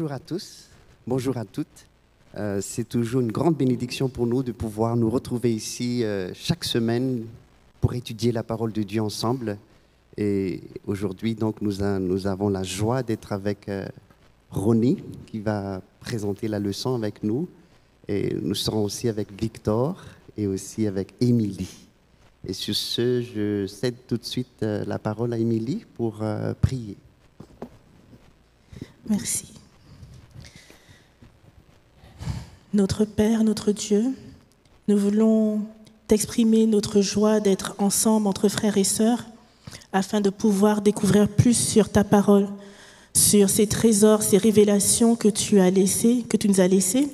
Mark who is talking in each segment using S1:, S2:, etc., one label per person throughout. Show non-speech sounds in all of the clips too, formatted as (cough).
S1: Bonjour à tous, bonjour à toutes. Euh, c'est toujours une grande bénédiction pour nous de pouvoir nous retrouver ici euh, chaque semaine pour étudier la parole de Dieu ensemble. Et aujourd'hui, donc, nous, avons la joie d'être avec euh, Ronnie qui va présenter la leçon avec nous. Et nous serons aussi avec Victor et aussi avec Émilie. Et sur ce, je cède tout de suite euh, la parole à Émilie pour prier.
S2: Merci. Notre Père, notre Dieu, nous voulons t'exprimer notre joie d'être ensemble entre frères et sœurs afin de pouvoir découvrir plus sur ta parole, sur ces trésors, ces révélations que tu nous as laissées,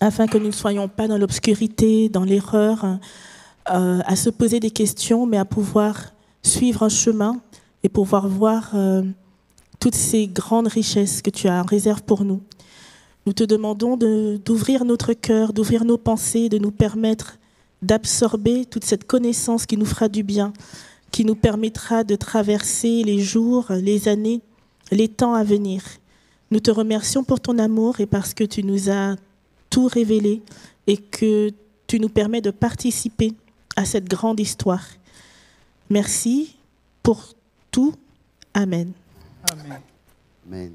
S2: afin que nous ne soyons pas dans l'obscurité, dans l'erreur, euh, à se poser des questions, mais à pouvoir suivre un chemin et pouvoir voir euh, toutes ces grandes richesses que tu as en réserve pour nous. Nous te demandons de- d'ouvrir notre cœur, d'ouvrir nos pensées, de nous permettre d'absorber toute cette connaissance qui nous fera du bien, qui nous permettra de traverser les jours, les années, les temps à venir. Nous te remercions pour ton amour et parce que tu nous as tout révélé et que tu nous permets de participer à cette grande histoire. Merci pour tout. Amen.
S3: Amen.
S1: Amen.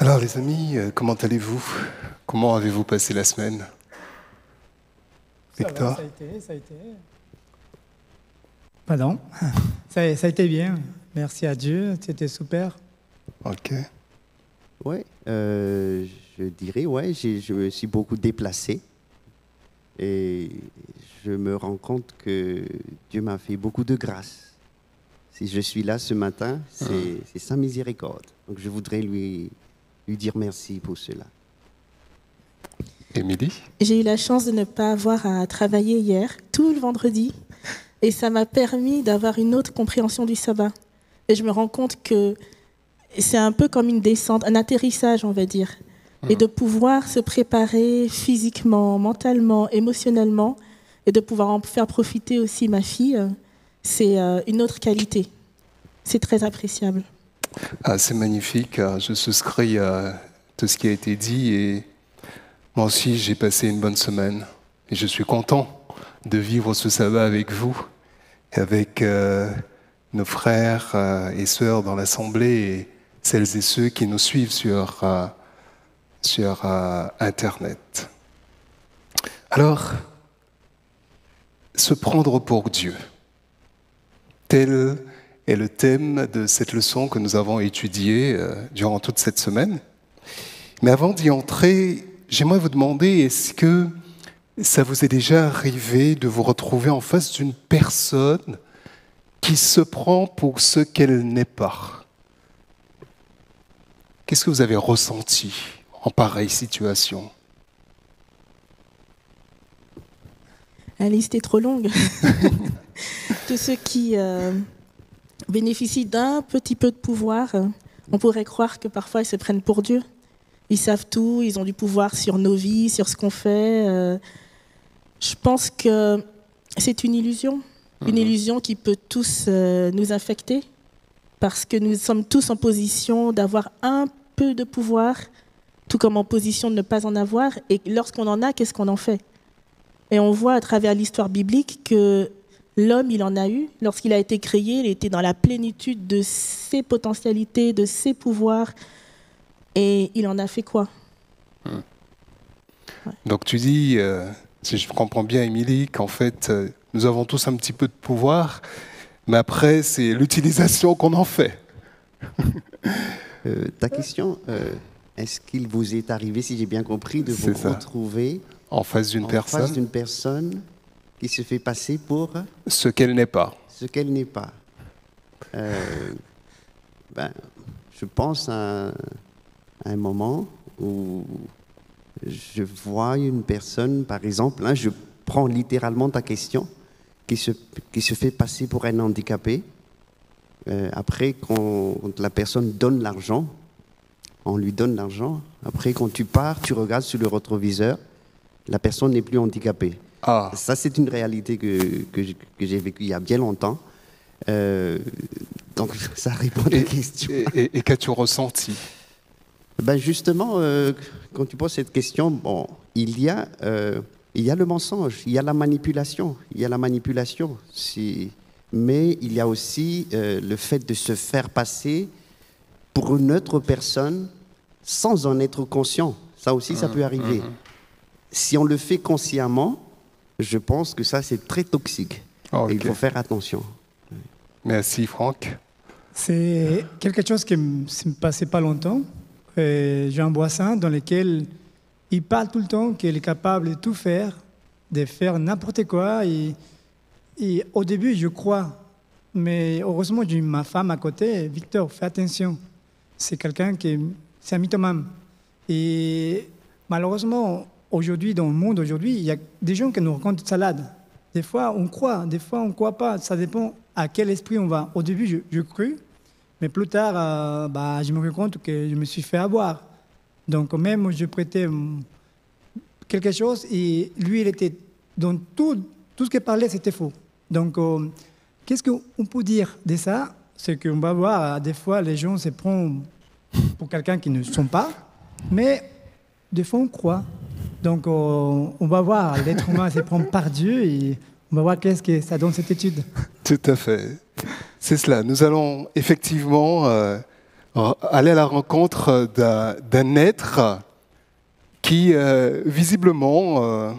S4: Alors les amis, euh, comment allez-vous? Comment avez-vous passé la semaine?
S3: Ça va, ça a été, ça a été. Pardon? Ça, a- ça a été bien. Merci à Dieu, c'était super.
S4: Ok.
S1: Oui, euh, je dirais, ouais, je me suis beaucoup déplacé et je me rends compte que Dieu m'a fait beaucoup de grâce. Si je suis là ce matin, c'est c'est sa miséricorde. Donc je voudrais lui, lui dire merci pour cela.
S4: Émilie?
S2: J'ai eu la chance de ne pas avoir à travailler hier, tout le vendredi, et ça m'a permis d'avoir une autre compréhension du sabbat. Et je me rends compte que c'est un peu comme une descente, un atterrissage, on va dire, et de pouvoir se préparer physiquement, mentalement, émotionnellement, et de pouvoir en faire profiter aussi ma fille, euh, c'est euh, une autre qualité. C'est très appréciable.
S4: Ah, c'est magnifique. Ah, Je souscris à tout ce qui a été dit et moi aussi j'ai passé une bonne semaine et je suis content de vivre ce sabbat avec vous et avec euh, nos frères euh, et sœurs dans l'assemblée et celles et ceux qui nous suivent sur, euh, sur Internet. Alors, se prendre pour Dieu. Tel est le thème de cette leçon que nous avons étudiée euh, durant toute cette semaine. Mais avant d'y entrer, j'aimerais vous demander, est-ce que ça vous est déjà arrivé de vous retrouver en face d'une personne qui se prend pour ce qu'elle n'est pas? Qu'est-ce que vous avez ressenti en pareille situation?
S2: La liste est trop longue. (laughs) Tous ceux qui euh, bénéficient d'un petit peu de pouvoir, on pourrait croire que parfois ils se prennent pour Dieu. Ils savent tout, ils ont du pouvoir sur nos vies, sur ce qu'on fait. euh. je pense que c'est une illusion, une illusion qui peut tous euh, nous infecter, parce que nous sommes tous en position d'avoir un peu de pouvoir, tout comme en position de ne pas en avoir. Et lorsqu'on en a, qu'est-ce qu'on en fait? Et on voit à travers l'histoire biblique que l'homme, il en a eu. Lorsqu'il a été créé, il était dans la plénitude de ses potentialités, de ses pouvoirs. Et il en a fait quoi?
S4: Donc tu dis, euh, si je comprends bien, Émilie, qu'en fait, euh, nous avons tous un petit peu de pouvoir, mais après, c'est l'utilisation qu'on en fait. (laughs)
S1: Euh, ta question, euh, est-ce qu'il vous est arrivé, si j'ai bien compris, de vous retrouver
S4: En face d'une personne
S1: qui se fait passer pour
S4: ce qu'elle n'est pas.
S1: ce qu'elle n'est pas. Euh, ben, je pense à, à un moment où je vois une personne, par exemple, hein, je prends littéralement ta question, qui se, qui se fait passer pour un handicapé. Euh, après, quand, quand la personne donne l'argent, on lui donne l'argent. Après, quand tu pars, tu regardes sur le rétroviseur, la personne n'est plus handicapée.
S4: Ah,
S1: Ça, c'est une réalité que, que j'ai vécue il y a bien longtemps. Euh, Donc (laughs) ça répond à la question.
S4: Et, et qu'as-tu ressenti?
S1: Ben justement, euh, quand tu poses cette question, bon, il y a, euh, il y a le mensonge, il y a la manipulation, il y a la manipulation. Si- mais il y a aussi le fait de se faire passer pour une autre personne sans en être conscient. Ça aussi, ça peut arriver. Si on le fait consciemment, je pense que ça, c'est très toxique.
S4: Ah,
S1: Et il faut faire attention.
S4: Merci Franck.
S3: C'est quelque chose qui ne me passait pas longtemps. Euh, J'ai un boissin dans lequel il parle tout le temps qu'il est capable de tout faire, de faire n'importe quoi. Et, et au début, je crois. Mais heureusement, j'ai ma femme à côté. Victor, fais attention. C'est quelqu'un qui est, c'est un mythomane. Et malheureusement, aujourd'hui, dans le monde aujourd'hui, il y a des gens qui nous racontent de salade. Des fois, on croit, des fois, on ne croit pas. Ça dépend à quel esprit on va. Au début, je, je crus, mais plus tard, euh, bah, je me rends compte que je me suis fait avoir. Donc, même, je prêtais hum, quelque chose et lui, il était dans tout, tout ce qu'il parlait, c'était faux. Donc, euh, qu'est-ce qu'on peut dire de ça? C'est qu'on va voir, euh, des fois, les gens se prennent pour quelqu'un qui ne sont pas, mais des fois, on croit. Donc, on va voir, l'être humain se prend par Dieu et on va voir qu'est-ce que ça donne cette étude.
S4: Tout à fait. C'est cela. Nous allons effectivement euh, aller à la rencontre d'un être qui, euh, visiblement, euh,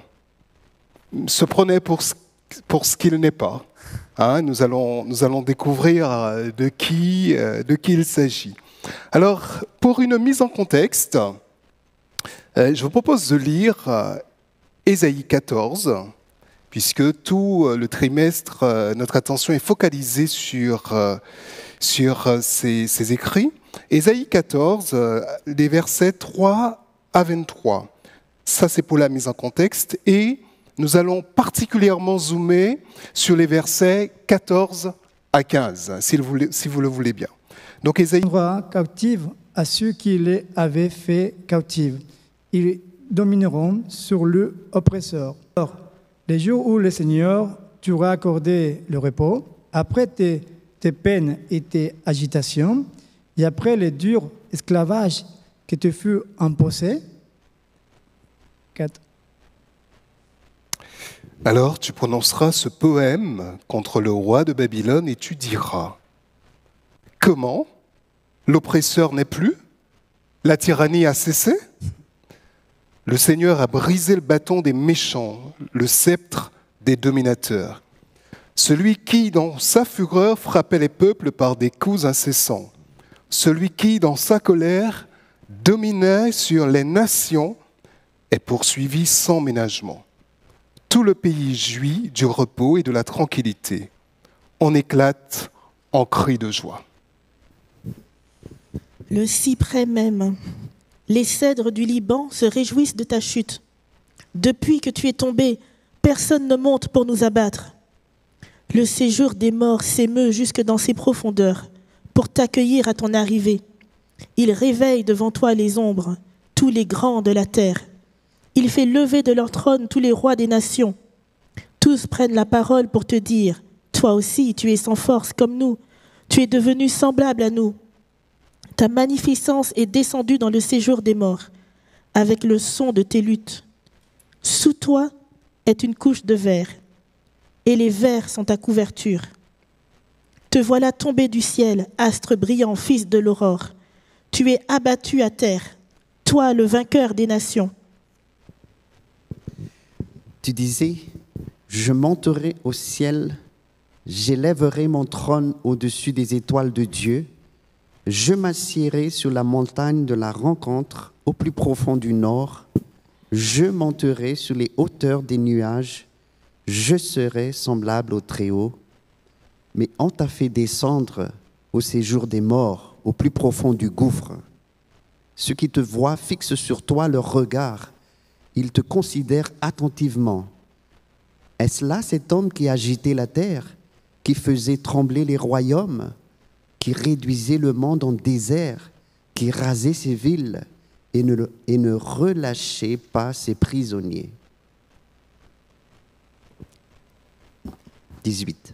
S4: se prenait pour ce, pour ce qu'il n'est pas. Hein, nous, allons, nous allons découvrir de qui, de qui il s'agit. Alors, pour une mise en contexte, je vous propose de lire euh, Ésaïe 14, puisque tout euh, le trimestre, euh, notre attention est focalisée sur, euh, sur euh, ces, ces écrits. Ésaïe 14, euh, les versets 3 à 23. Ça, c'est pour la mise en contexte. Et nous allons particulièrement zoomer sur les versets 14 à 15, si vous, le- si vous le voulez bien. Donc, Ésaïe
S3: captive à ceux qui les avaient fait captives. Ils domineront sur le oppresseur. Or, les jours où le Seigneur t'aura accordé le repos, après tes, tes peines et tes agitations, et après le dur esclavage que te fut imposé.
S4: Alors tu prononceras ce poème contre le roi de Babylone et tu diras Comment? L'oppresseur n'est plus La tyrannie a cessé Le Seigneur a brisé le bâton des méchants, le sceptre des dominateurs. Celui qui, dans sa fureur, frappait les peuples par des coups incessants. Celui qui, dans sa colère, dominait sur les nations est poursuivi sans ménagement. Tout le pays jouit du repos et de la tranquillité. On éclate en cris de joie.
S2: Le cyprès même, les cèdres du Liban se réjouissent de ta chute. Depuis que tu es tombé, personne ne monte pour nous abattre. Le séjour des morts s'émeut jusque dans ses profondeurs pour t'accueillir à ton arrivée. Il réveille devant toi les ombres, tous les grands de la terre. Il fait lever de leur trône tous les rois des nations. Tous prennent la parole pour te dire, toi aussi tu es sans force comme nous, tu es devenu semblable à nous. Ta magnificence est descendue dans le séjour des morts, avec le son de tes luttes. Sous toi est une couche de verre, et les vers sont ta couverture. Te voilà tombé du ciel, astre brillant, fils de l'aurore. Tu es abattu à terre, toi le vainqueur des nations.
S1: Tu disais, je monterai au ciel, j'élèverai mon trône au-dessus des étoiles de Dieu, je m'assiérai sur la montagne de la rencontre au plus profond du nord, je monterai sur les hauteurs des nuages, je serai semblable au Très-Haut, mais on t'a fait descendre au séjour des morts, au plus profond du gouffre. Ceux qui te voient fixent sur toi leur regard, ils te considèrent attentivement. Est-ce là cet homme qui agitait la terre, qui faisait trembler les royaumes, qui réduisait le monde en désert, qui rasait ses villes et ne, et ne relâchait pas ses prisonniers 18.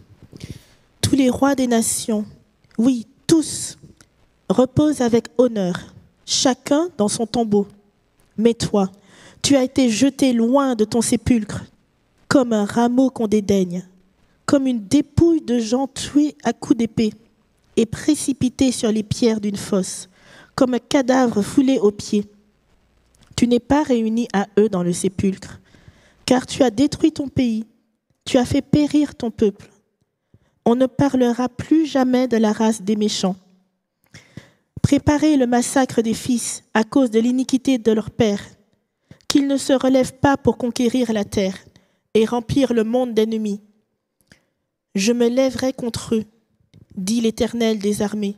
S2: Tous les rois des nations Oui, tous reposent avec honneur, chacun dans son tombeau. Mais toi, tu as été jeté loin de ton sépulcre, comme un rameau qu'on dédaigne, comme une dépouille de gens tués à coups d'épée et précipités sur les pierres d'une fosse, comme un cadavre foulé aux pieds. Tu n'es pas réuni à eux dans le sépulcre, car tu as détruit ton pays, tu as fait périr ton peuple. On ne parlera plus jamais de la race des méchants. Préparez le massacre des fils à cause de l'iniquité de leur père, qu'ils ne se relèvent pas pour conquérir la terre et remplir le monde d'ennemis. Je me lèverai contre eux, dit l'Éternel des armées.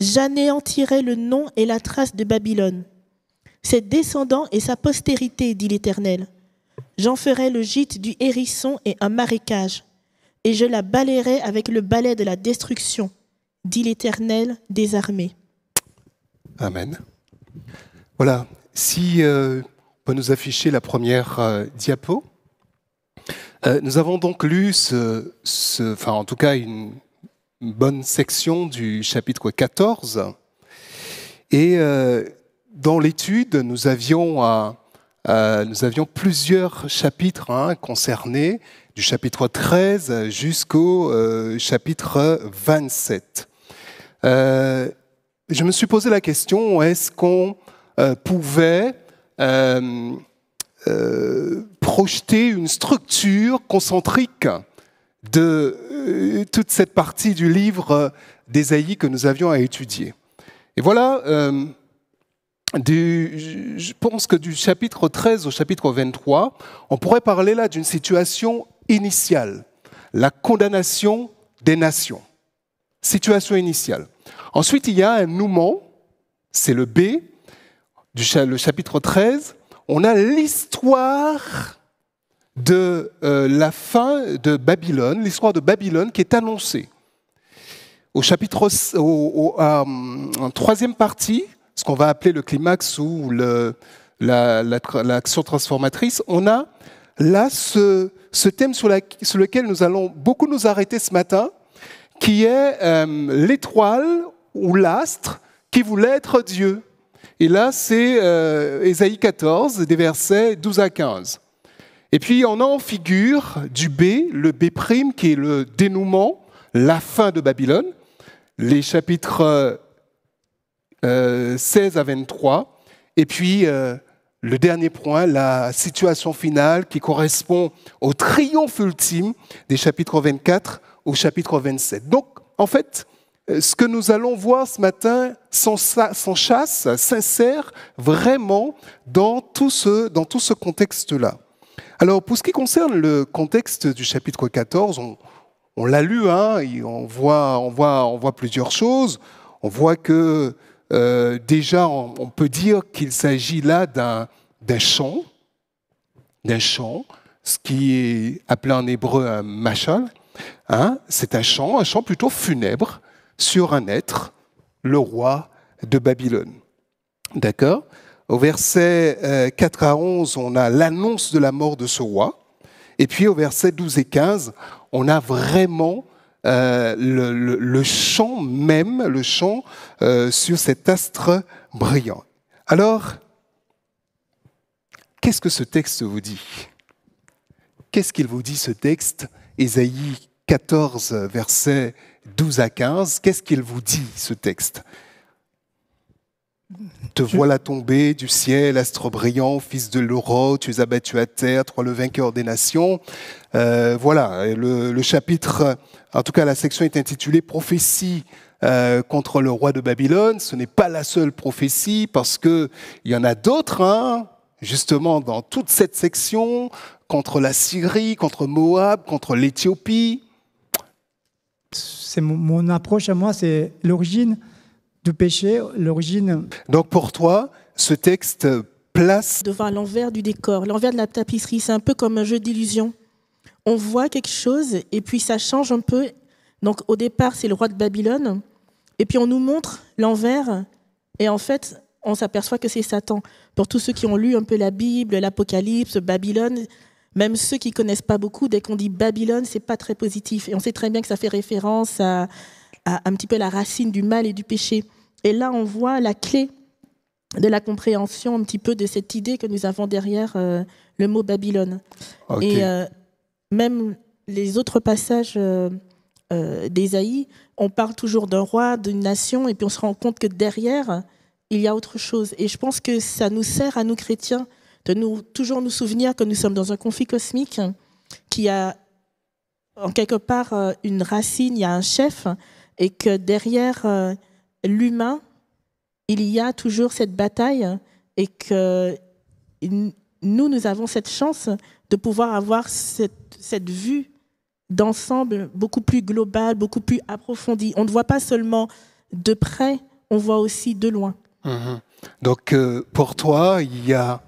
S2: J'anéantirai le nom et la trace de Babylone. Ses descendants et sa postérité, dit l'Éternel. J'en ferai le gîte du hérisson et un marécage, et je la balayerai avec le balai de la destruction, dit l'Éternel des armées.
S4: Amen. Voilà, si euh, on peut nous afficher la première euh, diapo. Euh, nous avons donc lu, ce, ce, enfin en tout cas une, bonne section du chapitre 14. Et euh, dans l'étude, nous avions, plusieurs chapitres hein, concernés, du chapitre 13 jusqu'au euh, chapitre 27. Euh, je me suis posé la question, est-ce qu'on euh, pouvait projeter une structure concentrique de euh, toute cette partie du livre d'Ésaïe que nous avions à étudier. Et voilà, euh, je pense que du chapitre 13 au chapitre 23, on pourrait parler là d'une situation initiale, la condamnation des nations. Situation initiale. Ensuite, il y a un nouement, c'est le B, du le chapitre 13. On a l'histoire de euh, la fin de Babylone, l'histoire de Babylone qui est annoncée. Au chapitre, euh, en troisième partie, ce qu'on va appeler le climax ou l'action la, transformatrice, on a là ce, thème sur, lequel nous allons beaucoup nous arrêter ce matin, qui est euh, l'étoile ou l'astre qui voulait être Dieu. Et là, c'est Ésaïe 14, des versets 12 à 15. Et puis on a en figure du B, le B' qui est le dénouement, la fin de Babylone, les chapitres euh, 16 à 23, et puis euh, le dernier point, la situation finale qui correspond au triomphe ultime des chapitres 24 au chapitre 27. Donc en fait, ce que nous allons voir ce matin s'enchasse, s'insère vraiment dans tout ce, dans tout ce contexte-là. Alors, pour ce qui concerne le contexte du chapitre 14, on, l'a lu, hein, on, voit, on, voit, on voit plusieurs choses. On voit que euh, déjà, on, on, peut dire qu'il s'agit là d'un chant, d'un chant, ce qui est appelé en hébreu un machal. Hein, C'est un chant, un chant plutôt funèbre sur un être, le roi de Babylone. D'accord? Au verset 4 à 11, on a l'annonce de la mort de ce roi. Et puis au verset 12 et 15, on a vraiment euh, le, chant même, le chant euh, sur cet astre brillant. Alors, qu'est-ce que ce texte vous dit? Qu'est-ce qu'il vous dit ce texte? Ésaïe 14, verset 12 à 15, qu'est-ce qu'il vous dit ce texte? Te voilà tombé du ciel, astre brillant, fils de l'euro, tu es abattu à terre, toi le vainqueur des nations. Euh, voilà, le, le, chapitre, en tout cas la section est intitulée Prophétie euh, contre le roi de Babylone. Ce n'est pas la seule prophétie parce que il y en a d'autres, hein, justement dans toute cette section contre la Syrie, contre Moab, contre l'Éthiopie.
S3: C'est mon, mon approche à moi, c'est l'origine du péché, l'origine.
S4: Donc pour toi, ce texte place
S2: devant l'envers du décor, l'envers de la tapisserie, c'est un peu comme un jeu d'illusion. On voit quelque chose et puis ça change un peu. Donc au départ, c'est le roi de Babylone et puis on nous montre l'envers et en fait, on s'aperçoit que c'est Satan. Pour tous ceux qui ont lu un peu la Bible, l'Apocalypse, Babylone, même ceux qui connaissent pas beaucoup, dès qu'on dit Babylone, c'est pas très positif et on sait très bien que ça fait référence à un petit peu la racine du mal et du péché. Et là, on voit la clé de la compréhension un petit peu de cette idée que nous avons derrière euh, le mot Babylone. Et euh, même les autres passages euh, d'Ésaïe, on parle toujours d'un roi, d'une nation, et puis on se rend compte que derrière, il y a autre chose. Et je pense que ça nous sert à nous chrétiens de nous, toujours nous souvenir que nous sommes dans un conflit cosmique qui a en quelque part une racine, il y a un chef, et que derrière l'humain, il y a toujours cette bataille et que nous, nous avons cette chance de pouvoir avoir cette, cette vue d'ensemble beaucoup plus globale, beaucoup plus approfondie. On ne voit pas seulement de près, on voit aussi de loin.
S4: Mhm. Donc euh, pour toi, il y a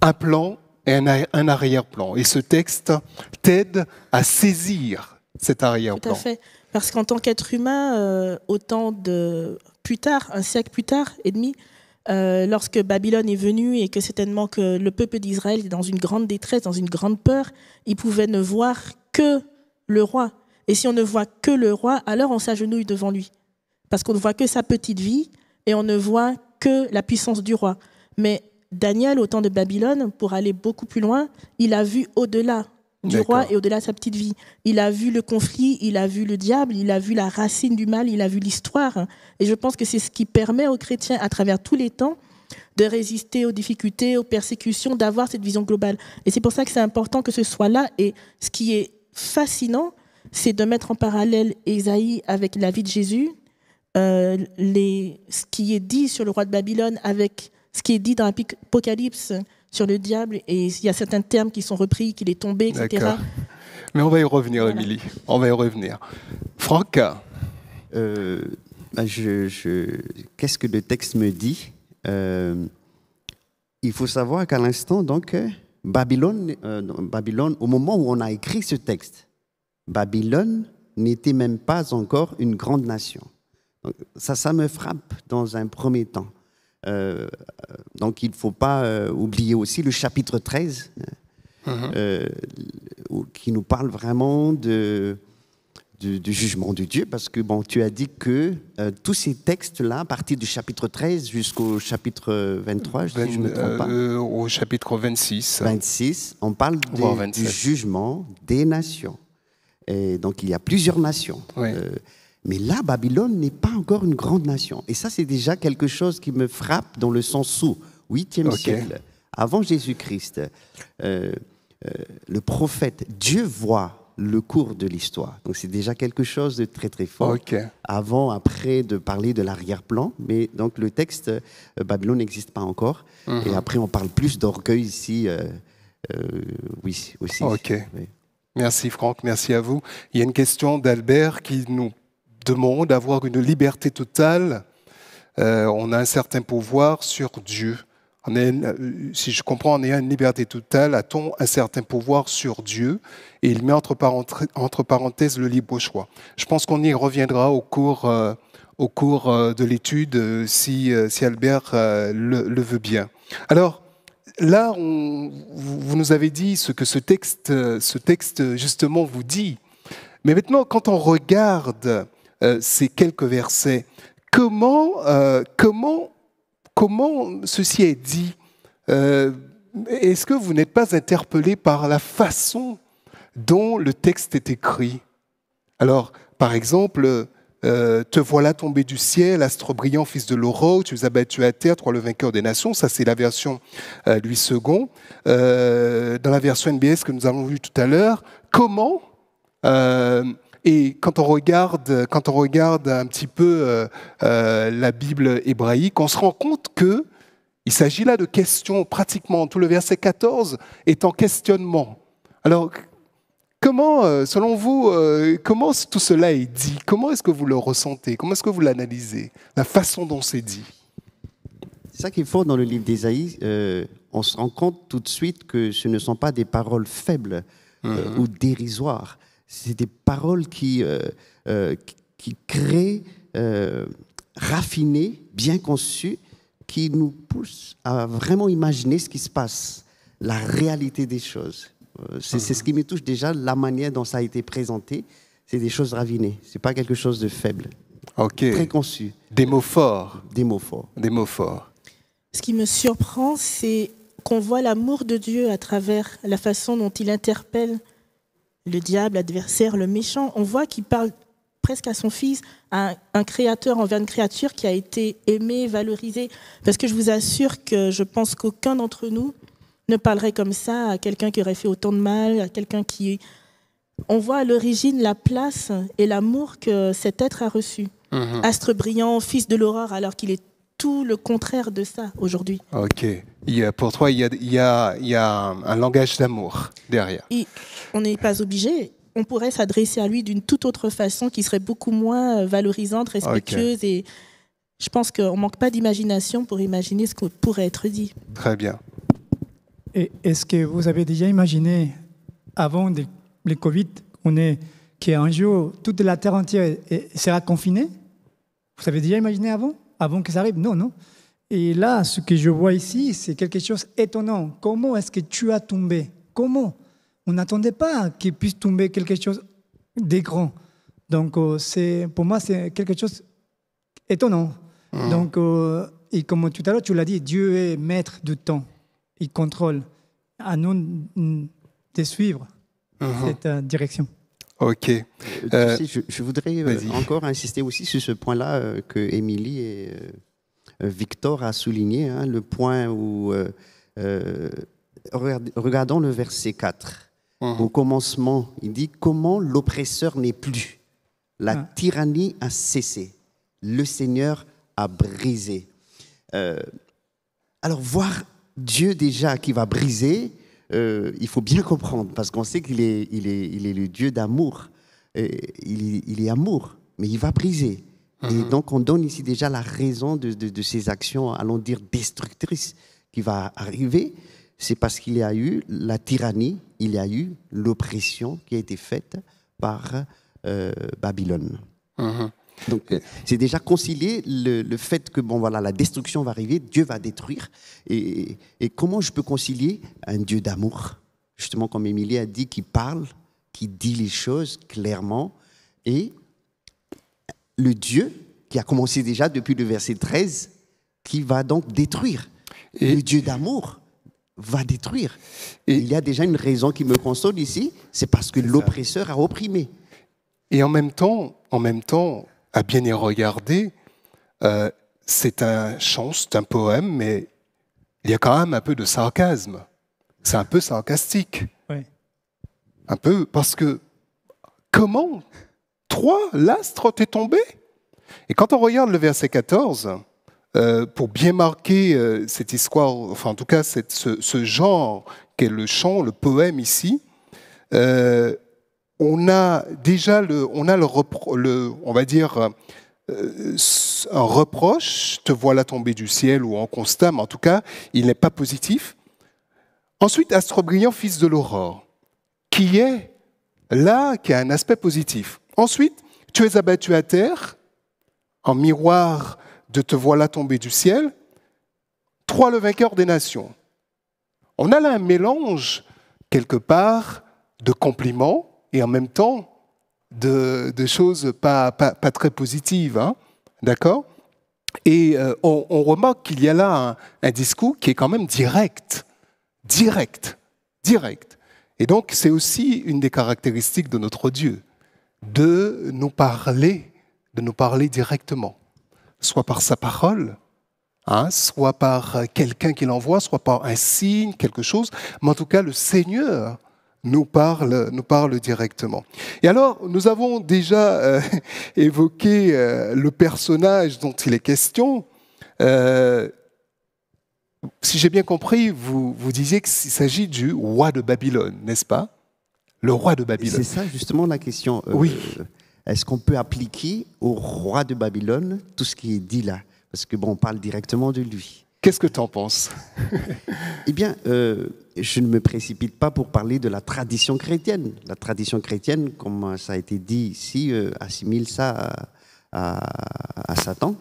S4: un plan et un, arrière-plan. Et ce texte t'aide à saisir cet arrière-plan.
S2: Tout à fait. Parce qu'en tant qu'être humain, euh, autant de plus tard, un siècle plus tard et demi, euh, lorsque Babylone est venue et que certainement que le peuple d'Israël est dans une grande détresse, dans une grande peur, il pouvait ne voir que le roi. Et si on ne voit que le roi, alors on s'agenouille devant lui. Parce qu'on ne voit que sa petite vie et on ne voit que la puissance du roi. Mais Daniel, au temps de Babylone, pour aller beaucoup plus loin, il a vu au-delà du roi et au-delà de sa petite vie. Il a vu le conflit, il a vu le diable, il a vu la racine du mal, il a vu l'histoire. Et je pense que c'est ce qui permet aux chrétiens, à travers tous les temps, de résister aux difficultés, aux persécutions, d'avoir cette vision globale. Et c'est pour ça que c'est important que ce soit là. Et ce qui est fascinant, c'est de mettre en parallèle Ésaïe avec la vie de Jésus, euh, les, ce qui est dit sur le roi de Babylone avec ce qui est dit dans l'Apocalypse sur le diable et il y a certains termes qui sont repris, qu'il est tombé, etc.
S4: Mais on va y revenir, Émilie. On va y revenir. Franck
S1: euh, bah, je, Qu'est-ce que le texte me dit? Euh, Il faut savoir qu'à l'instant, donc, Babylone, euh, Babylone, au moment où on a écrit ce texte, Babylone n'était même pas encore une grande nation. ça, ça me frappe dans un premier temps. Euh, donc il ne faut pas euh, oublier aussi le chapitre 13, mhm. euh, qui nous parle vraiment de, du, jugement de Dieu, parce que bon, tu as dit que tous ces textes-là, à partir du chapitre 13 jusqu'au chapitre 23, si je ne me trompe pas.
S4: au chapitre 26.
S1: 26, on parle du jugement des nations. Et donc il y a plusieurs nations. Mais là, Babylone n'est pas encore une grande nation. Et ça, c'est déjà quelque chose qui me frappe dans le sens où, 8e siècle, avant Jésus-Christ, euh, euh, le prophète, Dieu voit le cours de l'histoire. Donc c'est déjà quelque chose de très très fort. Avant, après, de parler de l'arrière-plan, mais donc le texte euh, Babylone n'existe pas encore. Mhm. Et après, on parle plus d'orgueil ici. oui, aussi.
S4: Ok. Merci Franck, merci à vous. Il y a une question d'Albert qui nous demande d'avoir une liberté totale. Euh, on a un certain pouvoir sur Dieu. Euh, si je comprends, on a une liberté totale, a-t-on un certain pouvoir sur Dieu? Et il met entre, parenthèses, le libre choix. Je pense qu'on y reviendra au cours, euh, au cours de l'étude si, si Albert le, veut bien. Alors, là, vous nous avez dit ce que ce texte, ce texte justement vous dit. Mais maintenant, quand on regarde euh, ces quelques versets. Comment, euh, comment, comment ceci est dit euh, Est-ce que vous n'êtes pas interpellé par la façon dont le texte est écrit? Alors, par exemple, te voilà tombé du ciel, astre brillant, fils de l'aurore, tu es abattu à terre, toi le vainqueur des nations. Ça, c'est la version Louis II. dans la version NBS que nous avons vue tout à l'heure, comment et quand on regarde, quand on regarde un petit peu euh, euh, la Bible hébraïque, on se rend compte que il s'agit là de questions pratiquement. Tout le verset 14 est en questionnement. Alors, comment, euh, selon vous, comment tout cela est dit? Comment est-ce que vous le ressentez? Comment est-ce que vous l'analysez? La façon dont c'est dit
S1: C'est ça qu'il faut dans le livre d'Ésaïe. on se rend compte tout de suite que ce ne sont pas des paroles faibles mhm. ou dérisoires c'est des paroles qui, euh, euh, qui créent, euh, raffinées, bien conçues, qui nous poussent à vraiment imaginer ce qui se passe, la réalité des choses. C'est ce qui me touche déjà, la manière dont ça a été présenté. C'est des choses raffinées, ce n'est pas quelque chose de faible.
S4: Ok.
S1: très conçu,
S4: Des mots forts.
S1: des mots forts.
S4: Des mots forts.
S2: Ce qui me surprend, c'est qu'on voit l'amour de Dieu à travers la façon dont il interpelle le diable, l'adversaire, le méchant. On voit qu'il parle presque à son fils, à un, un créateur envers une créature qui a été aimée, valorisée. Parce que je vous assure que je pense qu'aucun d'entre nous ne parlerait comme ça à quelqu'un qui aurait fait autant de mal, à quelqu'un qui... On voit à l'origine la place et l'amour que cet être a reçu.
S4: Mhm.
S2: Astre brillant, fils de l'aurore, alors qu'il est tout le contraire de ça aujourd'hui.
S4: Ok. Il y a- pour toi, il y a, il y a- il y a un, un langage d'amour derrière.
S2: Et on n'est pas obligé. On pourrait s'adresser à lui d'une toute autre façon qui serait beaucoup moins euh, valorisante, respectueuse. Et je pense qu'on manque pas d'imagination pour imaginer ce que pourrait être dit.
S4: Très bien.
S3: Et est-ce que vous avez déjà imaginé, avant le Covid, on est, qu'un jour, toute la Terre entière sera confinée? Vous avez déjà imaginé avant? Avant que ça arrive Non, non. Et là, ce que je vois ici, c'est quelque chose d'étonnant. Comment est-ce que tu as tombé? Comment? On n'attendait pas qu'il puisse tomber quelque chose de grand. Donc, euh, c'est, pour moi, c'est quelque chose étonnant. Donc, euh, et comme tout à l'heure, tu l'as dit, Dieu est maître du temps. Il contrôle. À nous de suivre
S4: Mhm.
S3: cette euh, direction.
S4: Ok.
S1: Euh, tu
S4: Euh,
S1: sais, je, je voudrais euh, encore insister aussi sur ce point-là euh, que Émilie et Victor a souligné, hein, le point où, regardons le verset 4.
S4: Mhm.
S1: Au commencement, il dit comment l'oppresseur n'est plus. La
S3: Ah.
S1: tyrannie a cessé. Le Seigneur a brisé. Alors, voir Dieu déjà qui va briser, euh, il faut bien comprendre, parce qu'on sait qu'il est, il est, il est le Dieu d'amour. Et Il, est- il est amour, mais il va briser. Et donc, on donne ici déjà la raison de, de- de ces actions, allons dire, destructrices qui va arriver. C'est parce qu'il y a eu la tyrannie, il y a eu l'oppression qui a été faite par euh, Babylone.
S4: Mhm.
S1: Donc, euh, c'est déjà concilier le, le fait que bon, voilà, la destruction va arriver, Dieu va détruire. Et, et comment je peux concilier un Dieu d'amour? Justement, comme Émilie a dit, qui parle, qui dit les choses clairement, et le Dieu qui a commencé déjà depuis le verset 13, qui va donc détruire.
S4: Et-
S1: le Dieu d'amour va détruire.
S4: Et-
S1: Il y a déjà une raison qui me console ici, c'est parce que l'oppresseur a opprimé.
S4: Et en même temps, en même temps, à bien y regarder, euh, c'est un chant, c'est un poème, mais il y a quand même un peu de sarcasme. C'est un peu sarcastique.
S3: Ouais.
S4: Un peu, parce que comment Trois, l'astre t'est tombé? Et quand on regarde le verset 14, euh, pour bien marquer euh, cette histoire, enfin en tout cas cette- ce, ce genre qu'est le chant, le poème ici, euh, on a déjà le, on a le, on va dire, euh, un reproche, te voilà tombé du ciel ou en constat, mais en tout cas, il n'est pas positif. Ensuite, astre brillant, fils de l'aurore, qui est là, qui a un aspect positif. Ensuite, tu es abattu à terre, en miroir de te voilà tombé du ciel. Trois, le vainqueur des nations. On a là un mélange, quelque part, de compliments et en même temps de, choses pas, très positives. hein. D'accord? Et euh, on, remarque qu'il y a là un, un discours qui est quand même direct. Direct. Direct. Et donc, c'est aussi une des caractéristiques de notre Dieu, de nous parler, de nous parler directement, soit par sa parole, hein, soit par quelqu'un qui l'envoie, soit par un signe, quelque chose, mais en tout cas, le Seigneur nous parle, nous parle directement. Et alors, nous avons déjà euh, (laughs) évoqué euh, le personnage dont il est question. Euh, si j'ai bien compris, vous, vous disiez qu'il s'agit du roi de Babylone, n'est-ce pas? Le roi de Babylone.
S1: C'est ça justement la question.
S4: Oui.
S1: Est-ce qu'on peut appliquer au roi de Babylone tout ce qui est dit là? Parce que bon, on parle directement de lui.
S4: Qu'est-ce que tu en penses?
S1: Eh bien, euh, je ne me précipite pas pour parler de la tradition chrétienne. La tradition chrétienne, comme ça a été dit ici, euh, assimile ça à, à- à Satan.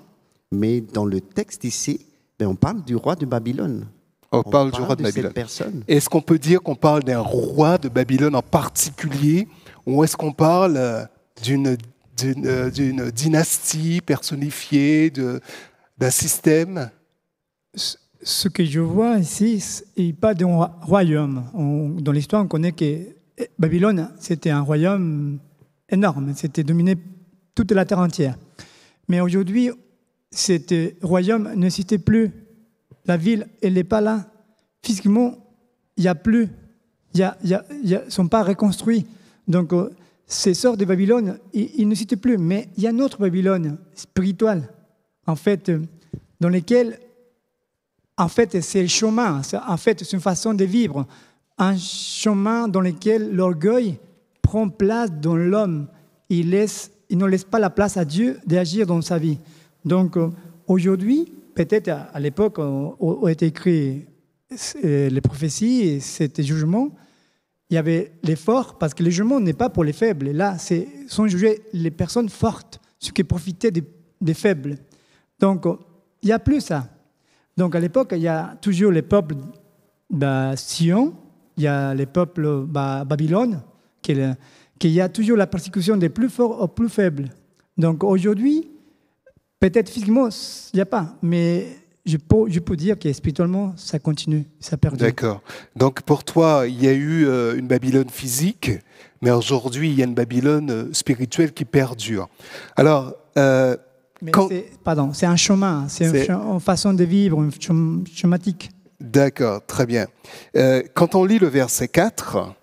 S1: Mais dans le texte ici, ben, on parle du roi de Babylone.
S4: On parle du roi de Babylone.
S1: personne.
S4: Est-ce qu'on peut dire qu'on parle d'un roi de Babylone en particulier ou est-ce qu'on parle euh, d'une d'une euh, d'une dynastie personnifiée, de- d'un système?
S3: Ce que je vois ici, il pas d'un roi- royaume. On- dans l'histoire, on connaît que eh, Babylone, c'était un royaume énorme. C'était dominé toute la terre entière. Mais aujourd'hui, cet royaume ne n'existait plus. La ville, elle n'est pas là. Physiquement, il n'y a plus. A- a- a- Ils ne sont pas reconstruits. Donc, euh, ces sorts de Babylone, ils, ils n'existent plus. Mais il y a une autre Babylone spirituelle, en fait, euh, dans laquelle en fait, c'est le chemin. En fait, c'est une façon de vivre. Un chemin dans lequel l'orgueil prend place dans l'homme. Il, laisse, il ne laisse pas la place à Dieu d'agir dans sa vie. Donc, euh, aujourd'hui, peut-être à, l'époque où ont été écrits euh, les prophéties et cet jugement, il y avait les forts, parce que le jugement n'est pas pour les faibles. Là, c'est sont jugés les personnes fortes, ceux qui profitaient des, des faibles. Donc, euh, il n'y a plus ça. Donc à l'époque, il y a toujours les peuples Sion, il y a les peuples Babylone, qu'il y a toujours la persécution des plus forts aux plus faibles. Donc aujourd'hui, peut-être physiquement, il n'y a pas, mais je peux, je peux dire que spirituellement, ça continue, ça perdure.
S4: D'accord. Donc pour toi, il y a eu euh, une Babylone physique, mais aujourd'hui, il y a une Babylone euh, spirituelle qui perdure. Alors, euh,
S3: Mais
S4: Quand-
S3: c'est, pardon, c'est un chemin, c'est une, façon de vivre, une schématique.
S4: D'accord, très bien. Euh, quand on lit le verset 4,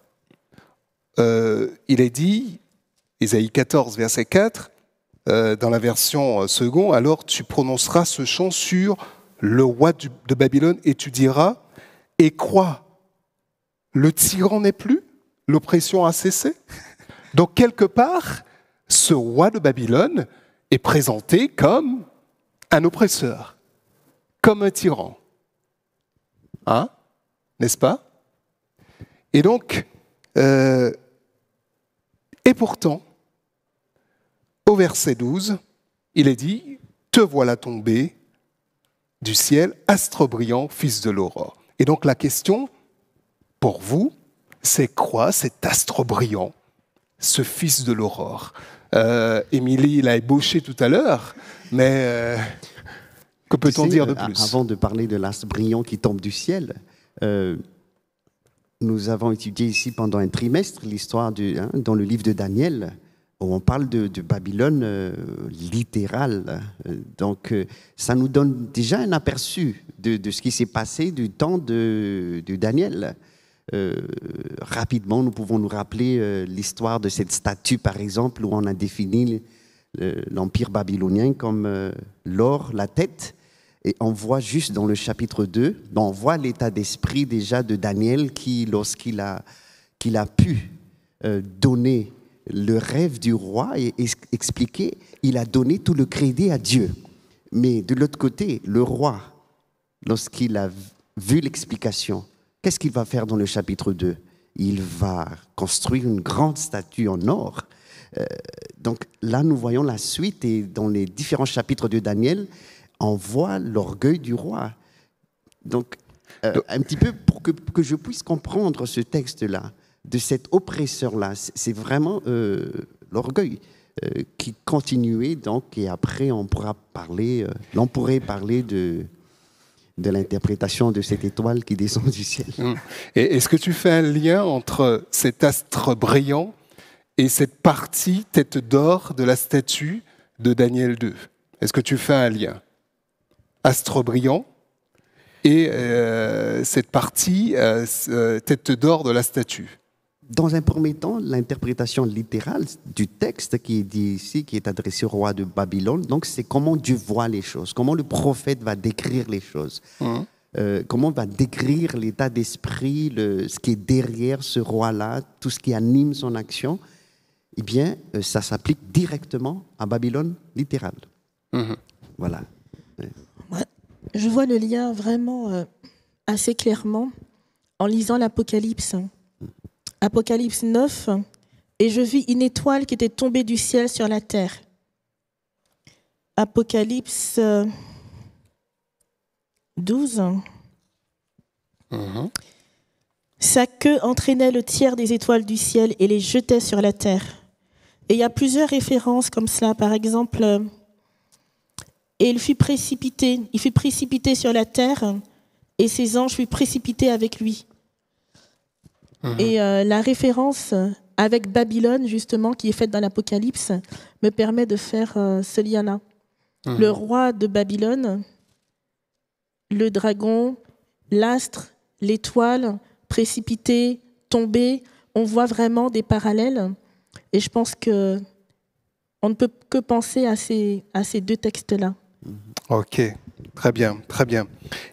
S4: euh, il est dit, Ésaïe 14, verset 4, euh, dans la version second, alors tu prononceras ce chant sur le roi du- de Babylone et tu diras, et quoi Le tyran n'est plus L'oppression a cessé? Donc quelque part, ce roi de Babylone est présenté comme un oppresseur, comme un tyran. Hein? N'est-ce pas? Et donc, euh, et pourtant, au verset 12, il est dit, Te voilà tombé du ciel, astre brillant, fils de l'aurore. Et donc la question, pour vous, c'est quoi cet astre brillant, ce fils de l'aurore? Émilie l'a ébauché tout à l'heure, mais euh, que
S1: Tu
S4: peut-on
S1: sais,
S4: dire de
S1: euh,
S4: plus?
S1: Avant de parler de l'astre brillant qui tombe du ciel, euh, nous avons étudié ici pendant un trimestre l'histoire du- hein, dans le livre de Daniel, où on parle de, de Babylone euh, littérale. Euh, Donc, euh, ça nous donne déjà un aperçu de, de ce qui s'est passé du temps de, de Daniel. Euh, rapidement, nous pouvons nous rappeler euh, l'histoire de cette statue, par exemple, où on a défini l'empire babylonien comme euh, l'or, la tête. Et on voit juste dans le chapitre 2, ben, on voit l'état d'esprit déjà de Daniel qui, lorsqu'il a, a pu donner le rêve du roi et expliquer, il a donné tout le crédit à Dieu. Mais de l'autre côté, le roi, lorsqu'il a vu l'explication, qu'est-ce qu'il va faire dans le chapitre 2 Il va construire une grande statue en or. Euh, donc là, nous voyons la suite et dans les différents chapitres de Daniel, on voit l'orgueil du roi. Donc, euh,
S4: Donc-
S1: un petit peu pour que, que je puisse comprendre ce texte-là, de cet oppresseur-là, c'est vraiment euh, l'orgueil qui continuait. Donc, et après, on pourra parler, l'on pourrait parler de, de l'interprétation de cette étoile qui descend du ciel.
S4: Hum. Et est-ce que tu fais un lien entre cet astre brillant et cette partie tête d'or de la statue de Daniel 2 Est-ce que tu fais un lien? Astre brillant et euh, cette partie euh, euh, tête d'or de la statue.
S1: Dans un premier temps, l'interprétation littérale du texte qui est dit ici, qui est adressé au roi de Babylone, donc c'est comment Dieu voit les choses, comment le prophète va décrire les choses,
S4: Hum.
S1: euh, comment on va décrire l'état d'esprit, ce qui est derrière ce roi-là, tout ce qui anime son action. Eh bien, euh, ça s'applique directement à Babylone littérale.
S4: Mhm.
S1: Voilà.
S2: Ouais. Je vois le lien vraiment euh, assez clairement en lisant l'Apocalypse. Apocalypse 9, et je vis une étoile qui était tombée du ciel sur la terre. Apocalypse euh, 12.
S4: Mhm.
S2: Sa queue entraînait le tiers des étoiles du ciel et les jetait sur la terre. Et il y a plusieurs références comme cela. Par exemple, euh, et il fut précipité, il fut précipité sur la terre, et ses anges furent précipités avec lui. Et euh, la référence avec Babylone, justement, qui est faite dans l'Apocalypse, me permet de faire euh, ce lien-là. Le roi de Babylone, le dragon, l'astre, l'étoile, précipité, tombé, on voit vraiment des parallèles. Et je pense que on ne peut que penser à ces, à ces deux textes-là.
S4: Ok, très bien, très bien.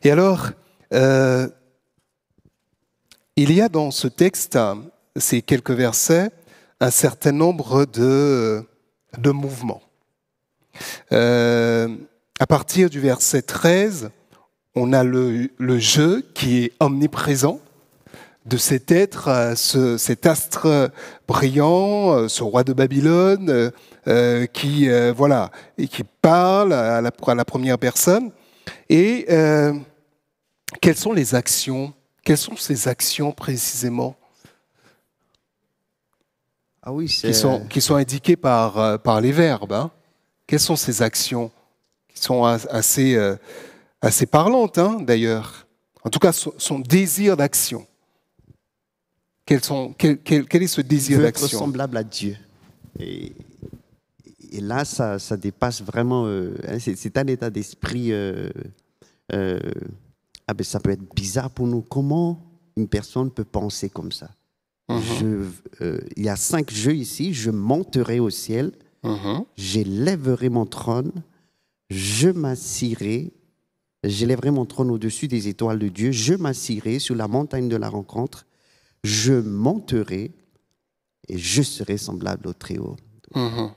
S4: Et alors, euh, il y a dans ce texte, ces quelques versets, un certain nombre de, de mouvements. Euh, à partir du verset 13, on a le, le jeu qui est omniprésent de cet être, euh, ce, cet astre brillant, euh, ce roi de Babylone, euh, euh, qui voilà et qui parle à la, à la première personne. Et quelles sont les actions Quelles sont ces actions précisément
S1: Ah oui, c'est.
S4: qui sont, qui sont indiquées par, euh, par les verbes hein? Quelles sont ces actions qui sont as- assez, euh, assez parlantes hein, d'ailleurs? En tout cas, son, son désir d'action. Quel, quel- quel est ce désir d'action?
S1: semblable à Dieu. Et, et là, ça, ça dépasse vraiment. euh, c'est, c'est un état d'esprit. euh, euh, ah ben, ça peut être bizarre pour nous. Comment une personne peut penser comme ça?
S4: Mhm.
S1: Je- euh, Il y a cinq jeux ici. Je monterai au ciel,
S4: Mhm.
S1: j'élèverai mon trône, je m'assirai, j'élèverai mon trône au-dessus des étoiles de Dieu, je m'assirai sur la montagne de la rencontre, je monterai et je serai semblable au Très-Haut.
S4: Mhm.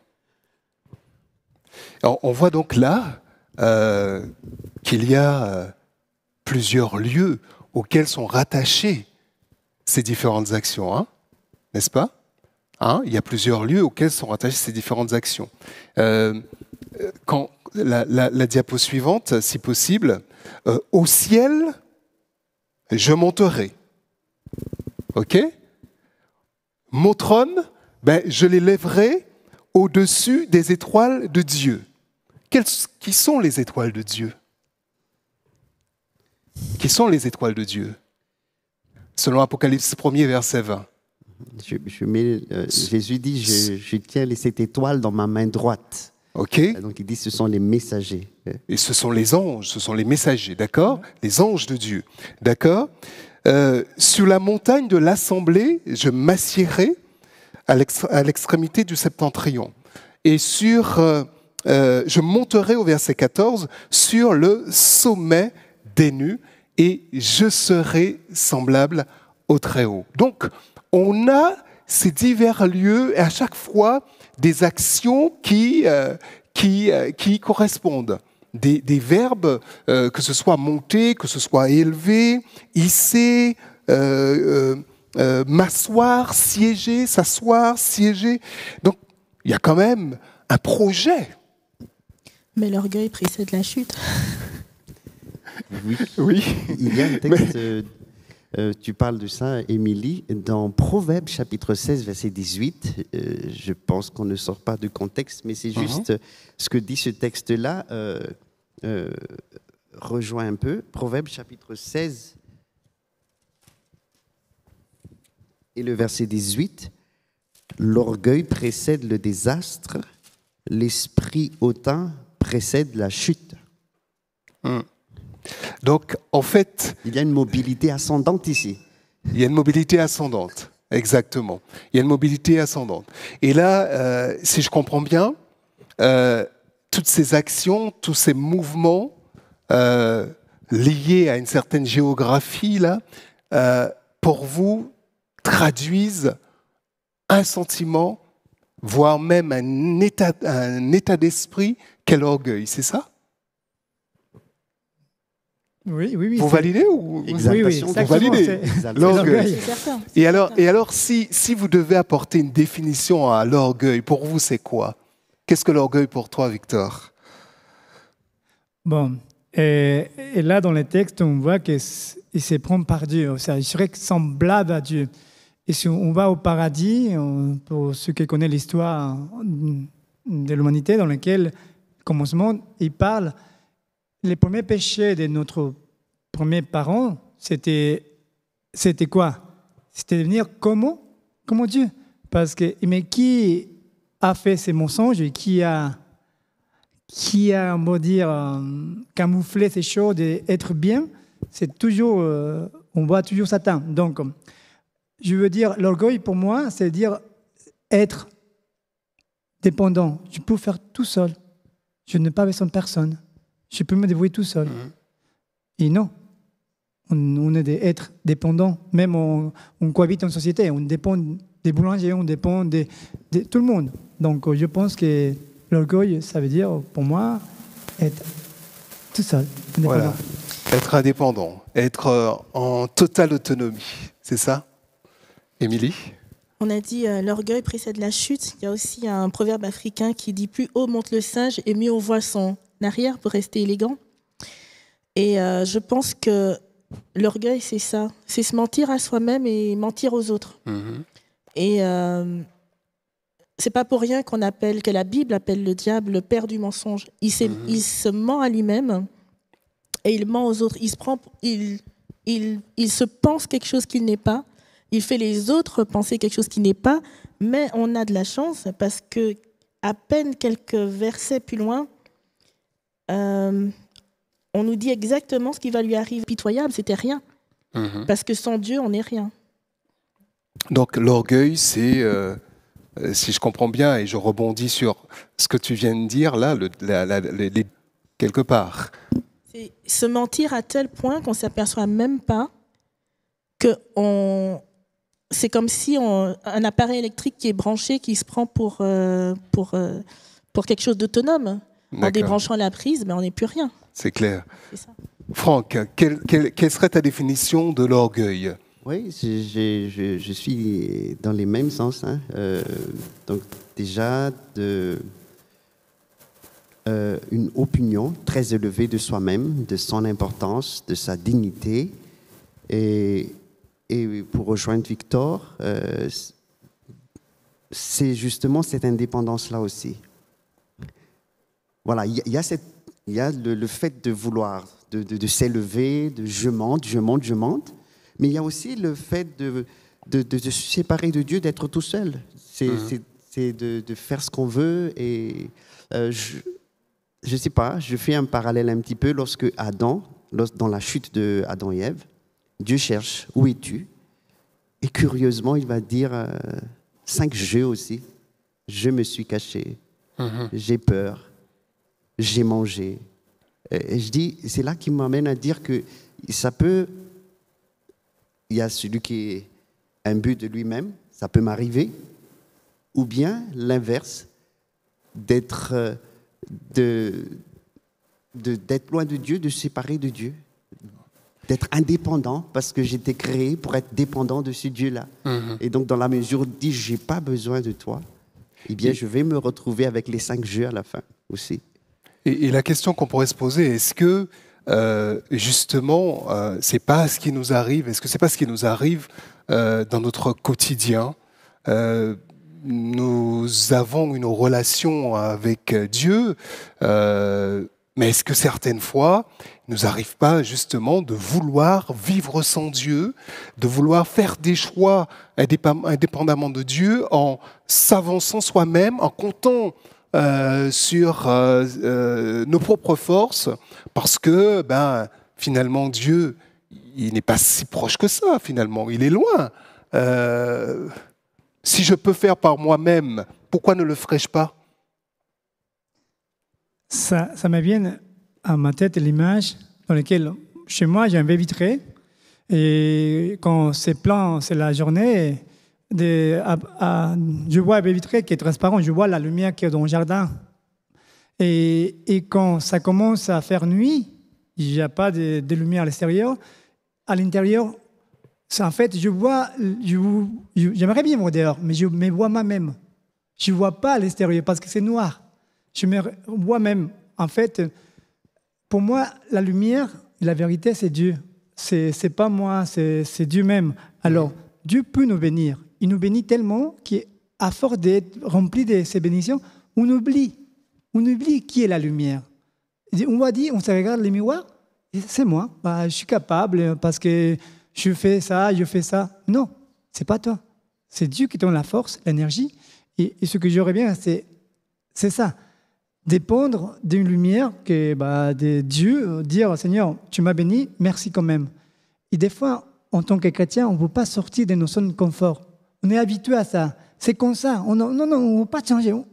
S4: On voit donc là euh, qu'il y a euh, plusieurs lieux auxquels sont rattachées ces différentes actions, hein, n'est-ce pas? Hein, Il y a plusieurs lieux auxquels sont rattachées ces différentes actions. Euh, quand la diapo suivante, si possible, euh, au ciel, je monterai. OK? Mon trône, ben, je l'élèverai au-dessus des étoiles de Dieu. Quelles, qui sont les étoiles de Dieu? Qui sont les étoiles de Dieu? Selon Apocalypse 1er, verset 20.
S1: Je, je mets, euh, Jésus dit, je, je tiens les sept étoiles dans ma main droite.
S4: OK
S1: Donc il dit, ce sont les messagers.
S4: Et ce sont les anges, ce sont les messagers, d'accord? Les anges de Dieu, d'accord? Euh, Sur la montagne de l'assemblée, je m'assierai à l'ex- à l'extrémité du septentrion. Et sur, euh, je monterai au verset 14 sur le sommet des nus et je serai semblable au Très-Haut. Donc, on a ces divers lieux et à chaque fois des actions qui, euh, qui, euh, qui correspondent. Des, des verbes, euh, que ce soit monter, que ce soit élever, hisser, m'asseoir, siéger, s'asseoir, siéger. Donc, il y a quand même un projet.
S2: Mais l'orgueil précède la chute. (laughs)
S1: Oui.
S4: Oui.
S1: Il y a un texte, euh, euh, tu parles de ça, Émilie, dans Proverbes chapitre 16, verset 18. euh, je pense qu'on ne sort pas du contexte, mais c'est juste ce que dit ce texte-là, euh, rejoint un peu. Proverbes chapitre 16 et le verset 18. L'orgueil précède le désastre, l'esprit hautain précède la chute.
S4: Donc, en fait,
S1: Il y a une mobilité ascendante ici.
S4: Il y a une mobilité ascendante, exactement. Il y a une mobilité ascendante. Et là, euh, si je comprends bien, euh, toutes ces actions, tous ces mouvements euh, liés à une certaine géographie, là, pour vous, traduisent un sentiment, voire même un état, un état d'esprit, quel orgueil, c'est ça?
S3: Oui, oui, oui.
S4: Vous validez ou
S1: Exaltation,
S3: oui,
S1: vous
S3: exactement,
S4: validez. (laughs) L'orgueil. Et alors, et alors si, si vous devez apporter une définition à l'orgueil, pour vous, c'est quoi? Qu'est-ce que l'orgueil pour toi, Victor?
S3: Bon, et, et là, dans le texte, on voit qu'il se prend par Dieu. Il serait semblable à Dieu. Et si on va au paradis, pour ceux qui connaissent l'histoire de l'humanité, dans laquelle, au commencement, il parle, les premiers péchés de notre premier parent, c'était, c'était quoi? C'était devenir comme, comme Dieu? Parce que, mais qui a fait ces mensonges et qui a, qui a, on va dire, euh, camouflé ces choses d'être bien? C'est toujours, euh, on voit toujours Satan. Donc, je veux dire, l'orgueil pour moi, c'est dire être dépendant. Je peux faire tout seul. Je n'ai pas besoin de personne. Je peux me débrouiller tout seul. Mhm. Et non. On, est des êtres dépendants. Même on, on, cohabite en société. On dépend des boulangers, on dépend de, tout le monde. Donc je pense que l'orgueil, ça veut dire pour moi être tout seul.
S4: Voilà. Être indépendant, être euh, en totale autonomie. C'est ça Émilie?
S2: On a dit euh, l'orgueil précède la chute. Il y a aussi un proverbe africain qui dit plus haut monte le singe et mieux on voit son arrière pour rester élégant. Et euh, je pense que l'orgueil, c'est ça. C'est se mentir à soi-même et mentir aux autres. Mhm. Et euh, c'est pas pour rien qu'on appelle, que la Bible appelle le diable le père du mensonge. Il, il se ment à lui-même et il ment aux autres. Il se, prend, il, il, il se pense quelque chose qu'il n'est pas il fait les autres penser quelque chose qui n'est pas, mais on a de la chance parce que à peine quelques versets plus loin, euh, on nous dit exactement ce qui va lui arriver. Pitoyable, c'était rien. Mhm. Parce que sans Dieu, on n'est rien.
S4: Donc l'orgueil, c'est, euh, euh, si je comprends bien, et je rebondis sur ce que tu viens de dire là, quelque part.
S2: C'est se mentir à tel point qu'on s'aperçoit même pas que on, c'est comme si on, un appareil électrique qui est branché, qui se prend pour, euh, pour, euh, pour quelque chose d'autonome. En débranchant la prise, mais ben, on n'est plus rien.
S4: C'est clair. Franck, quelle, quelle, serait ta définition de l'orgueil?
S1: Oui, je, je, suis dans les mêmes sens. Hein. Euh, donc déjà, de, une opinion très élevée de soi-même, de son importance, de sa dignité. Et et pour rejoindre Victor, euh, c'est justement cette indépendance-là aussi. Voilà, il y, a, cette, y a le, fait de vouloir, de, s'élever, de je monte, je monte, je monte, mais il y a aussi le fait de, de, se séparer de Dieu, d'être tout seul. C'est mhm. de, faire ce qu'on veut. Et euh, je ne sais pas, je fais un parallèle un petit peu lorsque Adam, dans la chute de Adam et Ève, Dieu cherche, où es-tu Et curieusement, il va dire euh, cinq jeux aussi. Je me suis caché, mhm. j'ai peur, j'ai mangé. Et je dis, c'est là qui m'amène à dire que ça peut, il y a celui qui est un but de lui-même, ça peut m'arriver, ou bien l'inverse, d'être euh, de, d'être loin de Dieu, de séparer de Dieu, d'être indépendant parce que j'étais créé pour être dépendant de ce Dieu-là. Mhm. Et donc, dans la mesure où dit j'ai pas besoin de toi, eh bien, je vais me retrouver avec les cinq jeux à la fin aussi.
S4: Et, la question qu'on pourrait se poser, est-ce que euh, justement, euh, c'est pas ce qui nous arrive Est-ce que c'est pas ce qui nous arrive euh, dans notre quotidien euh, Nous avons une relation avec Dieu, mais est-ce que certaines fois, nous arrive pas justement de vouloir vivre sans Dieu, de vouloir faire des choix indépendamment de Dieu en s'avançant soi-même, en comptant euh, sur euh, euh, nos propres forces, parce que ben, finalement Dieu, il n'est pas si proche que ça, finalement, il est loin. si je peux faire par moi-même, pourquoi ne le ferais-je pas?
S3: Ça, ça me vient à ma tête l'image dans laquelle, chez moi, j'ai un baie vitré. Et quand c'est plein, c'est la journée, je vois un baie vitré qui est transparent, je vois la lumière qui est dans le jardin. Et, et quand ça commence à faire nuit, il n'y a pas de, lumière à l'extérieur. À l'intérieur, en fait, je vois, j'aimerais bien voir dehors, mais je me vois moi-même. Je ne vois pas à l'extérieur parce que c'est noir. Je me vois même, en fait, pour moi, la lumière, la vérité, c'est Dieu. C'est n'est pas moi, c'est Dieu même. Alors, Dieu peut nous bénir. Il nous bénit tellement qu'à force d'être rempli de ces bénédictions, on oublie. On oublie qui est la lumière. On va dire, on se regarde les miroirs, c'est moi. Bah, je suis capable parce que je fais ça, je fais ça. Non, c'est pas toi. C'est Dieu qui donne la force, l'énergie. Et, ce que j'aurais bien, c'est, c'est ça. Dépendre d'une lumière que bah, de Dieu, dire Seigneur, tu m'as béni, merci quand même. Et des fois, en tant que chrétien, on ne veut pas sortir de nos zones de confort. On est habitué à ça. C'est comme ça. On, non, non, on ne veut pas changer. On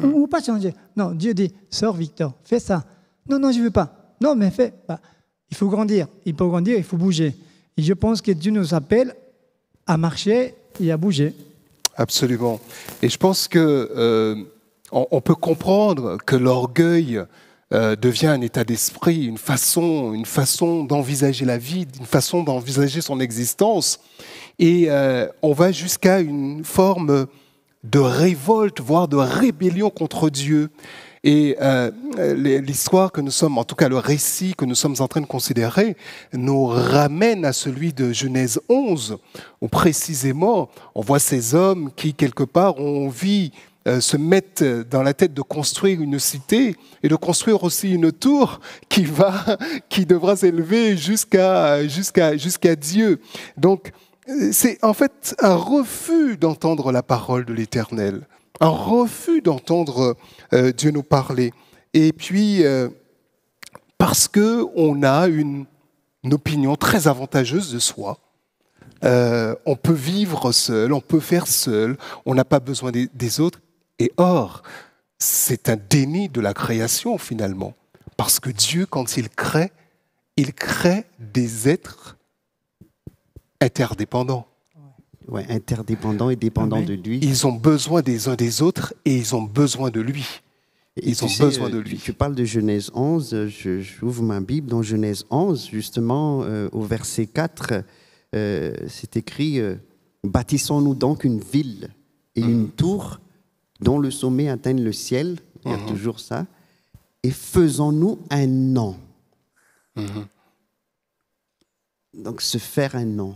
S3: ne veut pas changer. Non, Dieu dit, sors Victor, fais ça. Non, non, je ne veux pas. Non, mais fais. Bah, il faut grandir. Il faut grandir, il faut bouger. Et je pense que Dieu nous appelle à marcher et à bouger.
S4: Absolument. Et je pense que euh, peut comprendre que l'orgueil euh, devient un état d'esprit, une façon, une façon d'envisager la vie, une façon d'envisager son existence. Et euh, on va jusqu'à une forme de révolte, voire de rébellion contre Dieu. Et euh, l'histoire que nous sommes, en tout cas le récit que nous sommes en train de considérer, nous ramène à celui de Genèse 11, où précisément on voit ces hommes qui, quelque part, ont envie se mettent dans la tête de construire une cité et de construire aussi une tour qui va, (laughs) qui devra s'élever jusqu'à jusqu'à jusqu'à Dieu. Donc euh, c'est en fait un refus d'entendre la parole de l'Éternel un refus d'entendre euh, Dieu nous parler. Et puis, euh, parce qu'on a une, opinion très avantageuse de soi, euh, on peut vivre seul, on peut faire seul, on n'a pas besoin des autres. Et or, c'est un déni de la création finalement. Parce que Dieu, quand il crée, il crée des êtres interdépendants.
S1: Ouais, interdépendants et dépendants de lui.
S4: Ils ont besoin des uns des autres et ils ont besoin de lui. Ils ont besoin de lui.
S1: Tu, parles de Genèse 11, j'ouvre ma Bible dans Genèse 11, justement, euh, au verset 4, euh, c'est écrit euh, Bâtissons-nous donc une ville et une mhm. tour dont le sommet atteigne le ciel, il y a mhm. toujours ça, et faisons-nous un nom. Mhm. Donc, se faire un nom.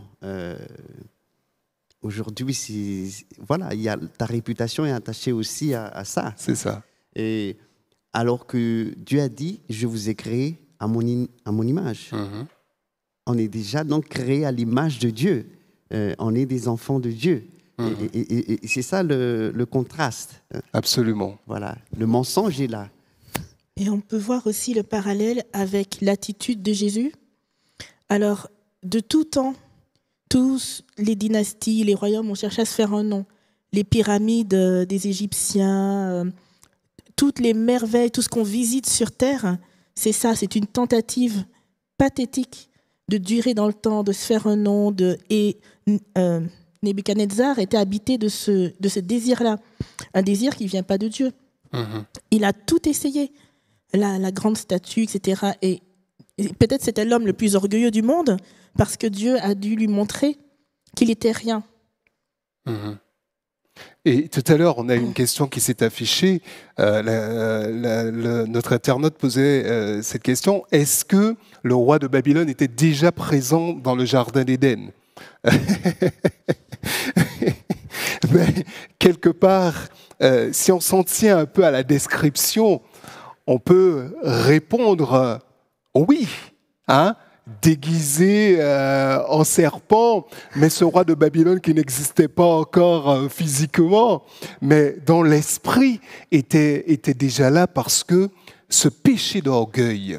S1: Aujourd'hui, voilà, y a, ta réputation est attachée aussi à, ça.
S4: C'est ça.
S1: Et alors que Dieu a dit, je vous ai créé à mon, à mon image. Mm-hmm. On est déjà donc créé à l'image de Dieu. Euh, on est des enfants de Dieu. Mm-hmm. Et, c'est ça le, le, contraste.
S4: Absolument.
S1: Voilà, le mensonge est là.
S2: Et on peut voir aussi le parallèle avec l'attitude de Jésus. Alors, de tout temps, tous les dynasties, les royaumes ont cherché à se faire un nom. Les pyramides euh, des Égyptiens, euh, toutes les merveilles, tout ce qu'on visite sur Terre, c'est ça, c'est une tentative pathétique de durer dans le temps, de se faire un nom. De, et euh, Nebuchadnezzar était habité de ce, de ce désir-là, un désir qui ne vient pas de Dieu. Mm-hmm. Il a tout essayé, la, la grande statue, etc. Et, et peut-être c'était l'homme le plus orgueilleux du monde, parce que Dieu a dû lui montrer qu'il était rien.
S4: Mhm. Et tout à l'heure, on a une question qui s'est affichée. Euh, notre internaute posait euh, cette question est-ce que le roi de Babylone était déjà présent dans le jardin d'Éden? (laughs) quelque part, euh, si on s'en tient un peu à la description, on peut répondre oui. Hein déguisé euh, en serpent, mais ce roi de Babylone qui n'existait pas encore euh, physiquement, mais dont l'esprit était, était déjà là parce que ce péché d'orgueil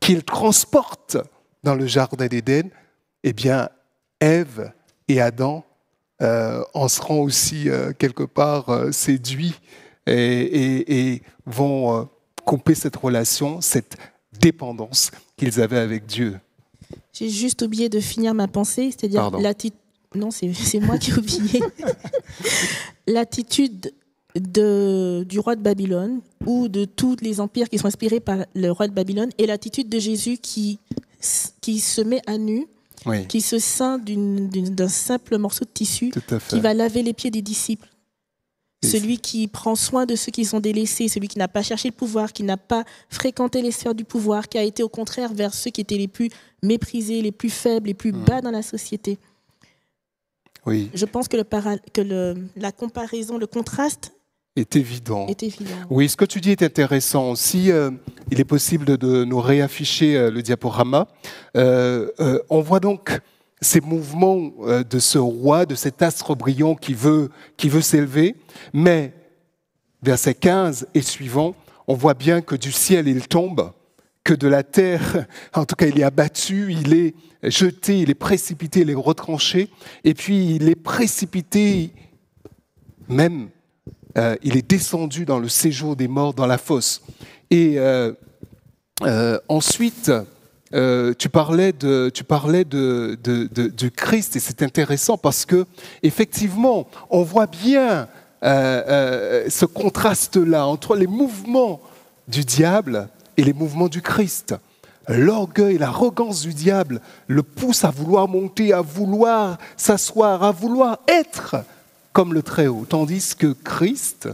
S4: qu'il transporte dans le jardin d'Éden, eh bien, Ève et Adam euh, en seront aussi quelque part séduits et, et vont couper cette relation, cette dépendance qu'ils avaient avec Dieu.
S2: J'ai juste oublié de finir ma pensée, c'est-à-dire l'attitude. Non, (laughs) c'est moi qui ai oublié. (laughs) L'attitude du roi de Babylone ou de tous les empires qui sont inspirés par le roi de Babylone et l'attitude de Jésus qui, qui se met à nu, qui se ceint d'un simple morceau de tissu, qui va laver les pieds des disciples. Celui qui prend soin de ceux qui sont délaissés, celui qui n'a pas cherché le pouvoir, qui n'a pas fréquenté les sphères du pouvoir, qui a été au contraire vers ceux qui étaient les plus méprisés, les plus faibles, les plus bas dans la société.
S4: Oui,
S2: je pense que, le para- que le- la comparaison, le contraste
S4: est évident.
S2: est évident.
S4: Oui, ce que tu dis est intéressant. Si euh, il est possible de, de nous réafficher euh, le diaporama, euh, euh, on voit donc ces mouvements euh, de ce roi, de cet astre brillant qui veut, qui veut s'élever, mais verset 15 et suivant, on voit bien que du ciel il tombe, que de la terre, (laughs) en tout cas il est abattu, il est jeté, il est précipité, il est retranché, et puis il est précipité même euh, il est descendu dans le séjour des morts, dans la fosse. Et euh, euh, ensuite, tu parlais, de, tu parlais de, Christ, et c'est intéressant parce que, effectivement, on voit bien ce contraste-là entre les mouvements du diable et les mouvements du Christ. L'orgueil, l'arrogance du diable le pousse à vouloir monter, à vouloir s'asseoir, à vouloir être comme le Très-Haut. Tandis que Christ,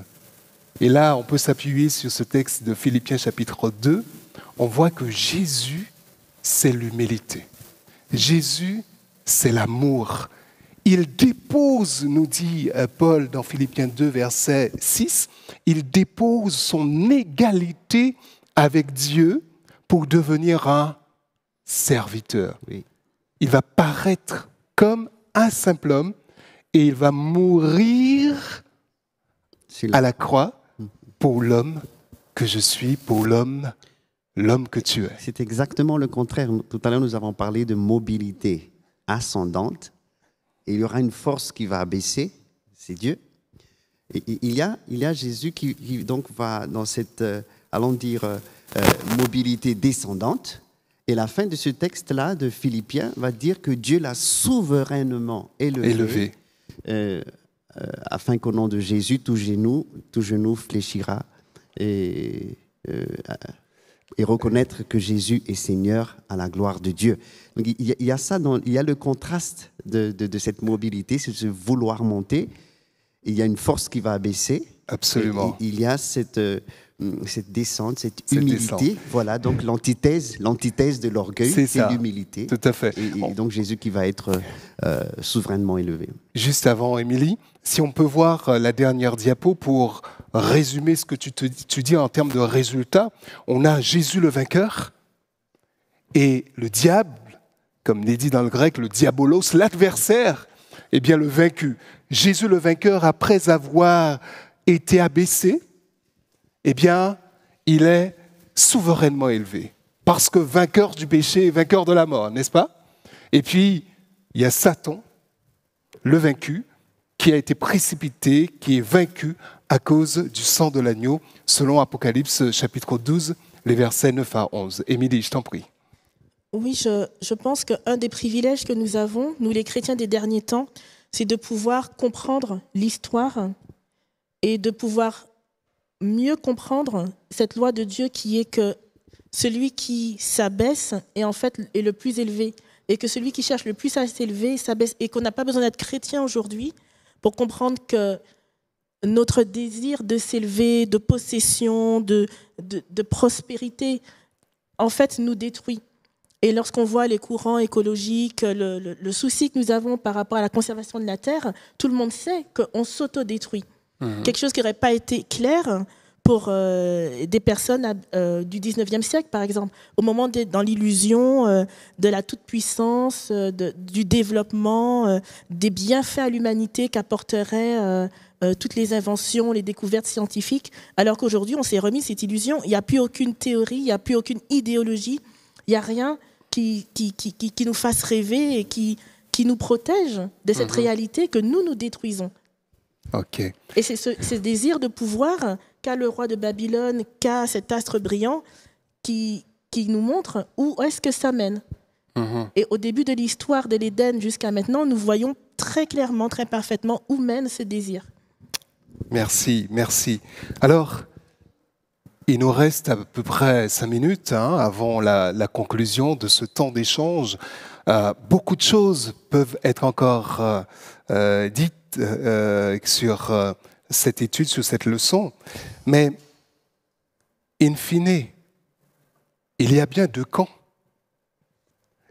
S4: et là on peut s'appuyer sur ce texte de Philippiens chapitre 2, on voit que Jésus, c'est l'humilité. Jésus, c'est l'amour. Il dépose, nous dit euh, Paul dans Philippiens 2, verset 6, il dépose son égalité avec Dieu pour devenir un serviteur.
S1: Oui.
S4: Il va paraître comme un simple homme et il va mourir à la croix pour l'homme que je suis, pour l'homme, l'homme que tu es.
S1: C'est exactement le contraire. Tout à l'heure, nous avons parlé de mobilité ascendante. Et il y aura une force qui va abaisser, c'est Dieu. Et il y a, il y a Jésus qui, qui donc va dans cette, euh, allons dire, euh, euh, mobilité descendante. Et la fin de ce texte-là de Philippiens va dire que Dieu l'a souverainement élevé,
S4: Élevé.
S1: Euh, euh, afin qu'au nom de Jésus, tout genou, tout genou fléchira et, euh, et reconnaître que Jésus est Seigneur à la gloire de Dieu. Donc, il, y a, il y a ça, dans, il y a le contraste de, de- de cette mobilité, c'est ce vouloir monter. Il y a une force qui va abaisser.
S4: Absolument.
S1: Et il y a cette, cette descente, cette,
S4: Cette
S1: humilité.
S4: descente.
S1: Voilà, donc l'antithèse, l'antithèse de l'orgueil,
S4: C'est
S1: l'humilité.
S4: Tout à fait.
S1: Et, et
S4: Bon.
S1: donc Jésus qui va être euh, souverainement élevé.
S4: Juste avant, Émilie, si on peut voir euh, la dernière diapo pour résumer ce que tu, te, tu dis en termes de résultats, on a Jésus le vainqueur et le diable, comme n'est dit dans le grec, le diabolos, l'adversaire, eh bien le vaincu. Jésus le vainqueur, après avoir été abaissé, eh bien, il est souverainement élevé. Parce que vainqueur du péché et vainqueur de la mort, n'est-ce pas? Et puis, il y a Satan, le vaincu, qui a été précipité, qui est vaincu à cause du sang de l'agneau, selon Apocalypse chapitre 12, les versets 9 à 11. Émilie, je t'en prie.
S2: Oui, je, je pense qu'un des privilèges que nous avons, nous les chrétiens des derniers temps, c'est de pouvoir comprendre l'histoire et de pouvoir mieux comprendre cette loi de Dieu qui est que celui qui s'abaisse est en fait est le plus élevé et que celui qui cherche le plus à s'élever s'abaisse et qu'on n'a pas besoin d'être chrétien aujourd'hui pour comprendre que notre désir de s'élever, de possession, de, de, prospérité, en fait, nous détruit. Et lorsqu'on voit les courants écologiques, le, le- le souci que nous avons par rapport à la conservation de la Terre, tout le monde sait qu'on s'autodétruit. Quelque chose qui n'aurait pas été clair pour euh, des personnes à- euh, du 19e siècle, par exemple. Au moment d'être dans l'illusion euh, de la toute-puissance, du développement, des bienfaits à l'humanité qu'apporteraient toutes les inventions, les découvertes scientifiques, alors qu'aujourd'hui, on s'est remis cette illusion. Il n'y a plus aucune théorie, il n'y a plus aucune idéologie, il n'y a rien qui, qui, qui, qui- qui nous fasse rêver et qui, qui nous protège de cette réalité que nous nous détruisons. Et c'est ce, ce désir de pouvoir qu'a le roi de Babylone, qu'a cet astre brillant, qui, qui nous montre où est-ce que ça mène.
S4: Mhm.
S2: Et au début de l'histoire de l'Éden jusqu'à maintenant, nous voyons très clairement, très parfaitement où mène ce désir.
S4: Merci, merci. Alors, il nous reste à peu près cinq minutes hein, avant la, la conclusion de ce temps d'échange. Euh, beaucoup de choses peuvent être encore euh, euh, dites euh, sur euh, cette étude, sur cette leçon, mais in fine, il y a bien deux camps.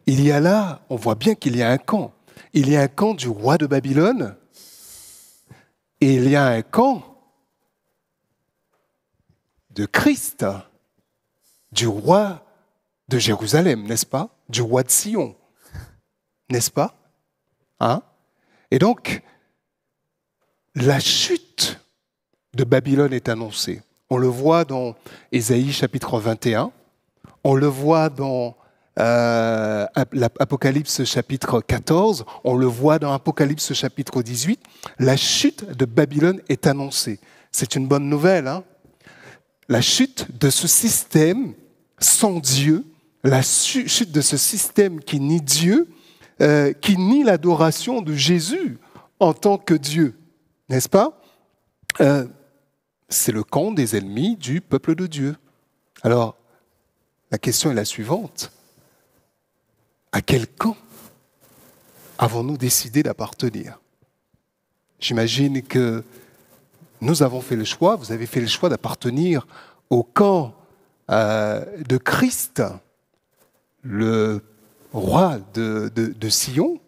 S4: Il y a là, on voit bien qu'il y a un camp. Il y a un camp du roi de Babylone et il y a un camp de Christ, du roi de Jérusalem, n'est-ce pas? Du roi de Sion, n'est-ce pas? Hein? Et donc, la chute de Babylone est annoncée. On le voit dans Ésaïe chapitre 21, on le voit dans euh, l'Apocalypse chapitre 14, on le voit dans Apocalypse chapitre 18, la chute de Babylone est annoncée. C'est une bonne nouvelle. Hein la chute de ce système sans Dieu, la chute de ce système qui nie Dieu, euh, qui nie l'adoration de Jésus en tant que Dieu, n'est-ce pas? Euh, C'est le camp des ennemis du peuple de Dieu. Alors, la question est la suivante. À quel camp avons-nous décidé d'appartenir? J'imagine que nous avons fait le choix, vous avez fait le choix d'appartenir au camp euh, de Christ, le roi de, de Sion.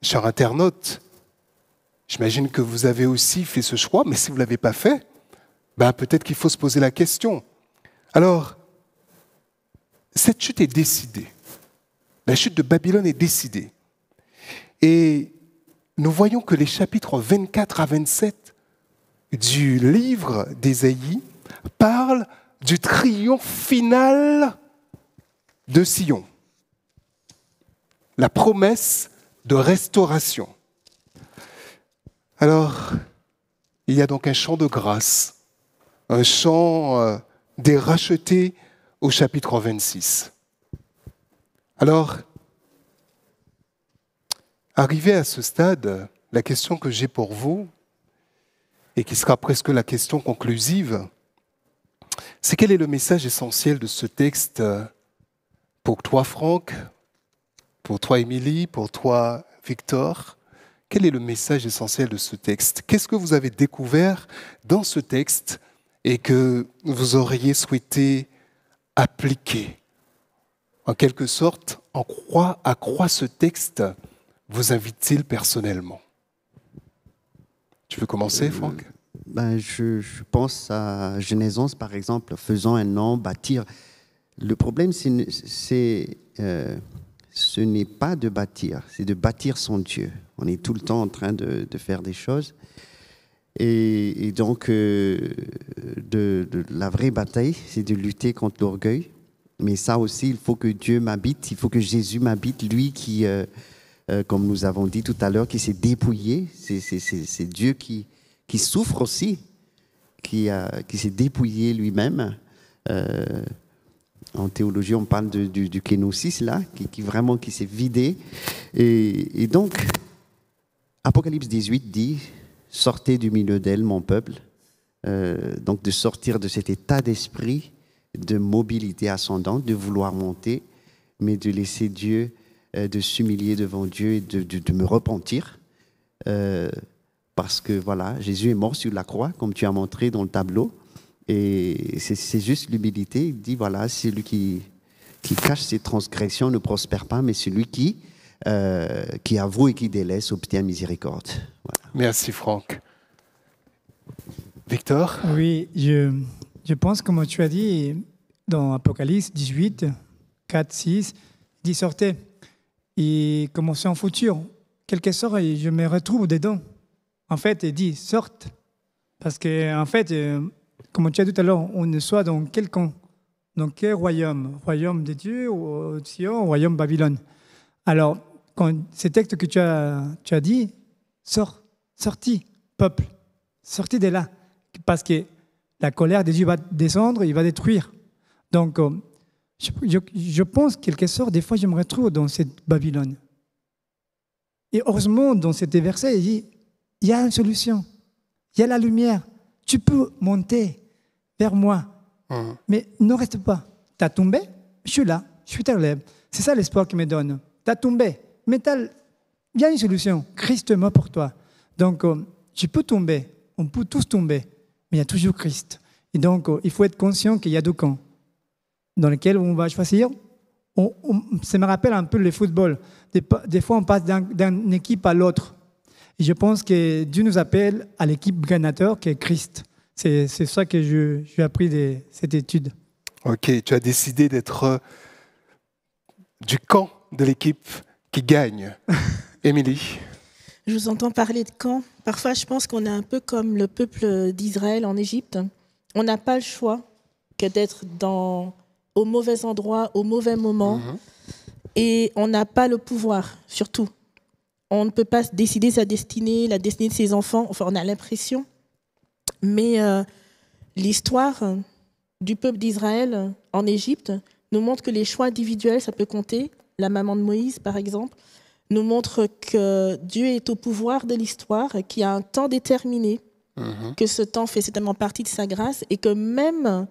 S4: Cher internaute, j'imagine que vous avez aussi fait ce choix, mais si vous ne l'avez pas fait, ben peut-être qu'il faut se poser la question. Alors, cette chute est décidée. La chute de Babylone est décidée. Et nous voyons que les chapitres 24 à 27 du livre d'Ésaïe parlent du triomphe final de Sion, la promesse de restauration. Alors, il y a donc un chant de grâce, un chant euh, des rachetés au chapitre 26. Alors, arrivé à ce stade, la question que j'ai pour vous, et qui sera presque la question conclusive, c'est quel est le message essentiel de ce texte euh, pour toi, Franck, pour toi, Émilie, pour toi, Victor? Quel est le message essentiel de ce texte? Qu'est-ce que vous avez découvert dans ce texte et que vous auriez souhaité appliquer? En quelque sorte, en quoi, à quoi ce texte vous invite-t-il personnellement? Tu veux commencer, Franck?
S1: ben, je, pense à Genaison, par exemple, faisant un nom, bâtir. Le problème, c'est, euh, ce n'est pas de bâtir, c'est de bâtir son Dieu. On est tout le temps en train de, faire des choses. Et, donc, euh, la vraie bataille, c'est de lutter contre l'orgueil. Mais ça aussi, il faut que Dieu m'habite, il faut que Jésus m'habite, lui qui, euh, comme nous avons dit tout à l'heure, qui s'est dépouillé. C'est Dieu qui, souffre aussi, qui, s'est dépouillé lui-même. Euh, en théologie, on parle du, du kénosis, là, qui, vraiment qui s'est vidé. Et, donc, Apocalypse 18 dit Sortez du milieu d'elle, mon peuple. Euh, donc, de sortir de cet état d'esprit de mobilité ascendante, de vouloir monter, mais de laisser Dieu, euh, de s'humilier devant Dieu et de, de, me repentir parce que voilà, Jésus est mort sur la croix, comme tu as montré dans le tableau. Et c'est juste l'humilité. Il dit voilà, celui qui, qui cache ses transgressions ne prospère pas, mais celui qui, euh, qui avoue et qui délaisse obtient miséricorde.
S4: Merci Franck. Victor
S3: Oui, je, je pense, comme tu as dit, dans Apocalypse 18, 4, 6, il dit sortez. Et commencez en futur. Quelque sorte, je me retrouve dedans en fait, il dit sorte. Parce que, en fait, euh, comme tu as dit tout à l'heure, on ne soit dans quel camp Dans quel royaume? Royaume de Dieu ou Sion, royaume Babylone Alors, quand ces textes que tu as, tu as dit, sort, sorti, peuple, sorti de là. Parce que la colère de Dieu va descendre, il va détruire. Donc, euh, je, je, pense, quelque sorte, des fois, je me retrouve dans cette Babylone. Et heureusement, dans cet verset, il dit il y a une solution. Il y a la lumière. Tu peux monter vers moi. Hum. Mais ne reste pas. Tu as tombé, je suis là, je suis relève. C'est ça l'espoir qu'il me donne. Tu as tombé, mais il y a une solution. Christ est mort pour toi. Donc, euh, tu peux tomber, on peut tous tomber, mais il y a toujours Christ. Et donc, euh, il faut être conscient qu'il y a deux camps dans lesquels on va choisir ça me rappelle un peu le football. Des, fois, on passe d'un- d'une équipe à l'autre. Et je pense que Dieu nous appelle à l'équipe gagnateur qui est Christ. C'est ça que j'ai appris de cette étude.
S4: Ok, tu as décidé d'être euh, du camp de l'équipe qui gagne. (laughs) Émilie
S2: Je vous entends parler de camp. Parfois, je pense qu'on est un peu comme le peuple d'Israël en Égypte. On n'a pas le choix que d'être dans, au mauvais endroit, au mauvais moment. Et on n'a pas le pouvoir, surtout. On ne peut pas décider sa destinée, la destinée de ses enfants. Enfin, on a l'impression. Mais euh, l'histoire euh, du peuple d'Israël euh, en Égypte nous montre que les choix individuels, ça peut compter. La maman de Moïse, par exemple, nous montre que Dieu est au pouvoir de l'histoire, qu'il y a un temps déterminé, que ce temps fait certainement partie de sa grâce et que même,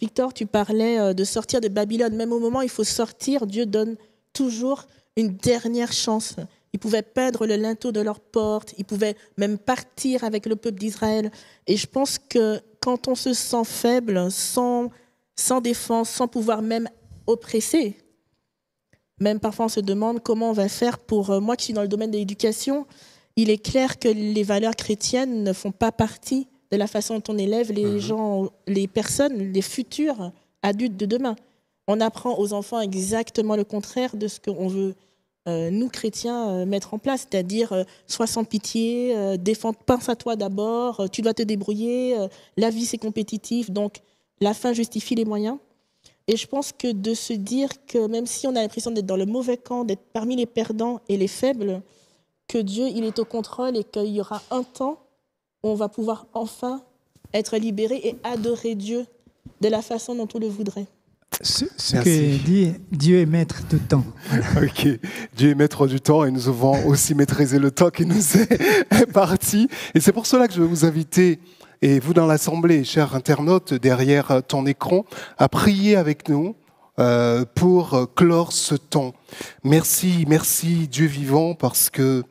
S2: Victor, tu parlais euh, de sortir de Babylone, même au moment où il faut sortir, Dieu donne toujours une dernière chance. Ils pouvaient peindre le linteau de leur porte, ils pouvaient même partir avec le peuple d'Israël. Et je pense que quand on se sent faible, sans, sans défense, sans pouvoir même oppresser, même parfois on se demande comment on va faire pour... euh, Moi qui suis dans le domaine de l'éducation, il est clair que les valeurs chrétiennes ne font pas partie de la façon dont on élève les gens, les personnes, les futurs adultes de demain. On apprend aux enfants exactement le contraire de ce qu'on veut, euh, nous chrétiens, euh, mettre en place, c'est-à-dire euh, sois sans pitié, défends, pense à toi d'abord, tu dois te débrouiller, la vie c'est compétitif, donc la fin justifie les moyens. Et je pense que de se dire que même si on a l'impression d'être dans le mauvais camp, d'être parmi les perdants et les faibles, que Dieu, il est au contrôle et qu'il y aura un temps où on va pouvoir enfin être libéré et adorer Dieu de la façon dont on le voudrait.
S3: Ce, ce que dit Dieu est maître du temps. (laughs)
S4: Ok, Dieu est maître du temps et nous devons aussi maîtriser le temps qui nous est (laughs) imparti. Et c'est pour cela que je vais vous inviter, et vous dans l'Assemblée, chers internautes, derrière ton écran, à prier avec nous euh, pour clore ce temps. Merci, merci Dieu vivant, parce que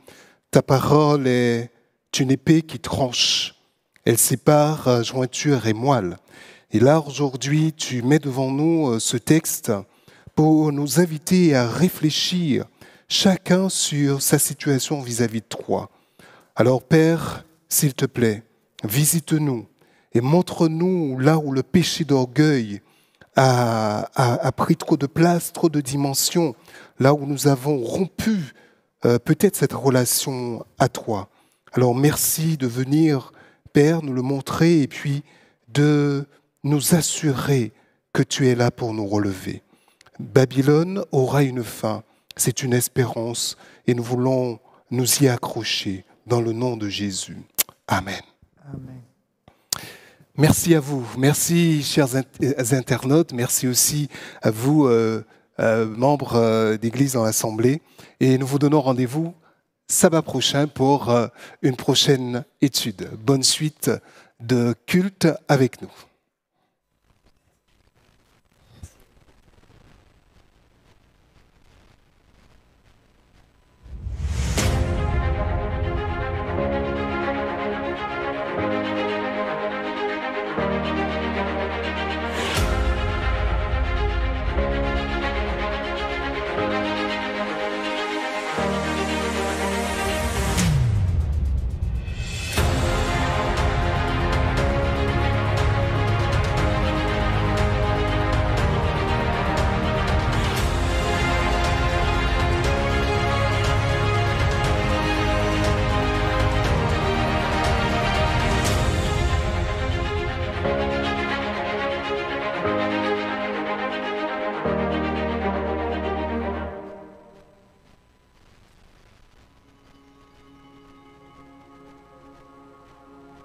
S4: ta parole est une épée qui tranche. Elle sépare euh, jointure et moelle. Et là, aujourd'hui, tu mets devant nous euh, ce texte pour nous inviter à réfléchir chacun sur sa situation vis-à-vis de toi. Alors Père, s'il te plaît, visite-nous et montre-nous là où le péché d'orgueil a, a- pris trop de place, trop de dimensions, là où nous avons rompu euh, peut-être cette relation à toi. Alors merci de venir, Père, nous le montrer et puis de nous assurer que tu es là pour nous relever. Babylone aura une fin, c'est une espérance et nous voulons nous y accrocher dans le nom de Jésus. Amen. Merci à vous. Merci, chers euh, internautes. Merci aussi à vous, euh, euh, membres d'Église dans l'Assemblée. Et nous vous donnons rendez-vous sabbat prochain pour une prochaine étude. Bonne suite de culte avec nous.